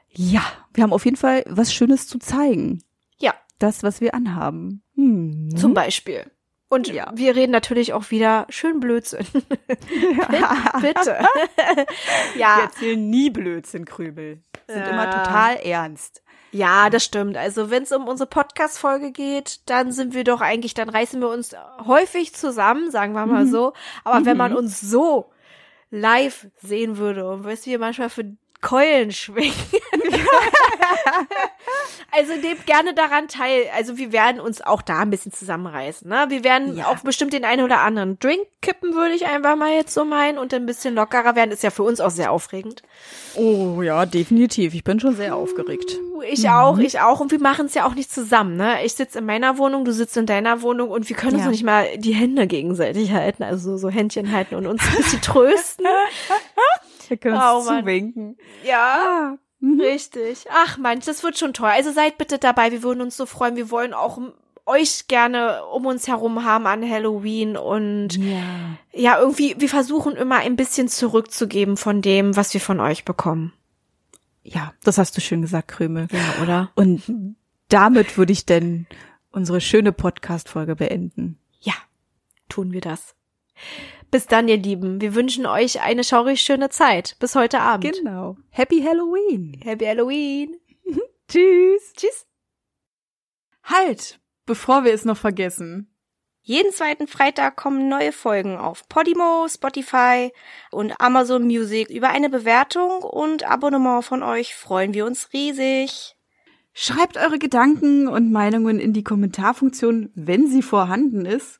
Ja, wir haben auf jeden Fall was Schönes zu zeigen. Ja. Das, was wir anhaben. Hm. Zum Beispiel. Und ja. wir reden natürlich auch wieder schön Blödsinn. Bitte. ja. Wir erzählen nie Blödsinn, Krübel. Sind ja. immer total ernst. Ja, das stimmt. Also wenn es um unsere Podcast-Folge geht, dann sind wir doch eigentlich, dann reißen wir uns häufig zusammen, sagen wir mal mhm. so. Aber mhm. wenn man mhm. uns so live sehen würde und was wir manchmal für Keulen schwingen. also nehmt gerne daran teil. Also wir werden uns auch da ein bisschen zusammenreißen. Ne? Wir werden ja. auch bestimmt den einen oder anderen Drink kippen, würde ich einfach mal jetzt so meinen. Und ein bisschen lockerer werden. Ist ja für uns auch sehr aufregend. Oh ja, definitiv. Ich bin schon sehr aufgeregt. Ich mhm. auch, ich auch. Und wir machen es ja auch nicht zusammen. Ne? Ich sitze in meiner Wohnung, du sitzt in deiner Wohnung und wir können uns ja. nicht mal die Hände gegenseitig halten. Also so Händchen halten und uns ein bisschen trösten. Wir können oh, uns zuwinken. Ja. Mhm. Richtig. Ach Mensch, das wird schon toll. Also seid bitte dabei. Wir würden uns so freuen. Wir wollen auch euch gerne um uns herum haben an Halloween und ja. ja, irgendwie, wir versuchen immer ein bisschen zurückzugeben von dem, was wir von euch bekommen. Ja, das hast du schön gesagt, Krümel. Ja, oder? Und damit würde ich denn unsere schöne Podcast-Folge beenden. Ja, tun wir das. Bis dann, ihr Lieben. Wir wünschen euch eine schaurig schöne Zeit. Bis heute Abend. Genau. Happy Halloween. Happy Halloween. Tschüss. Tschüss. Halt, bevor wir es noch vergessen. Jeden zweiten Freitag kommen neue Folgen auf Podimo, Spotify und Amazon Music. Über eine Bewertung und Abonnement von euch freuen wir uns riesig. Schreibt eure Gedanken und Meinungen in die Kommentarfunktion, wenn sie vorhanden ist.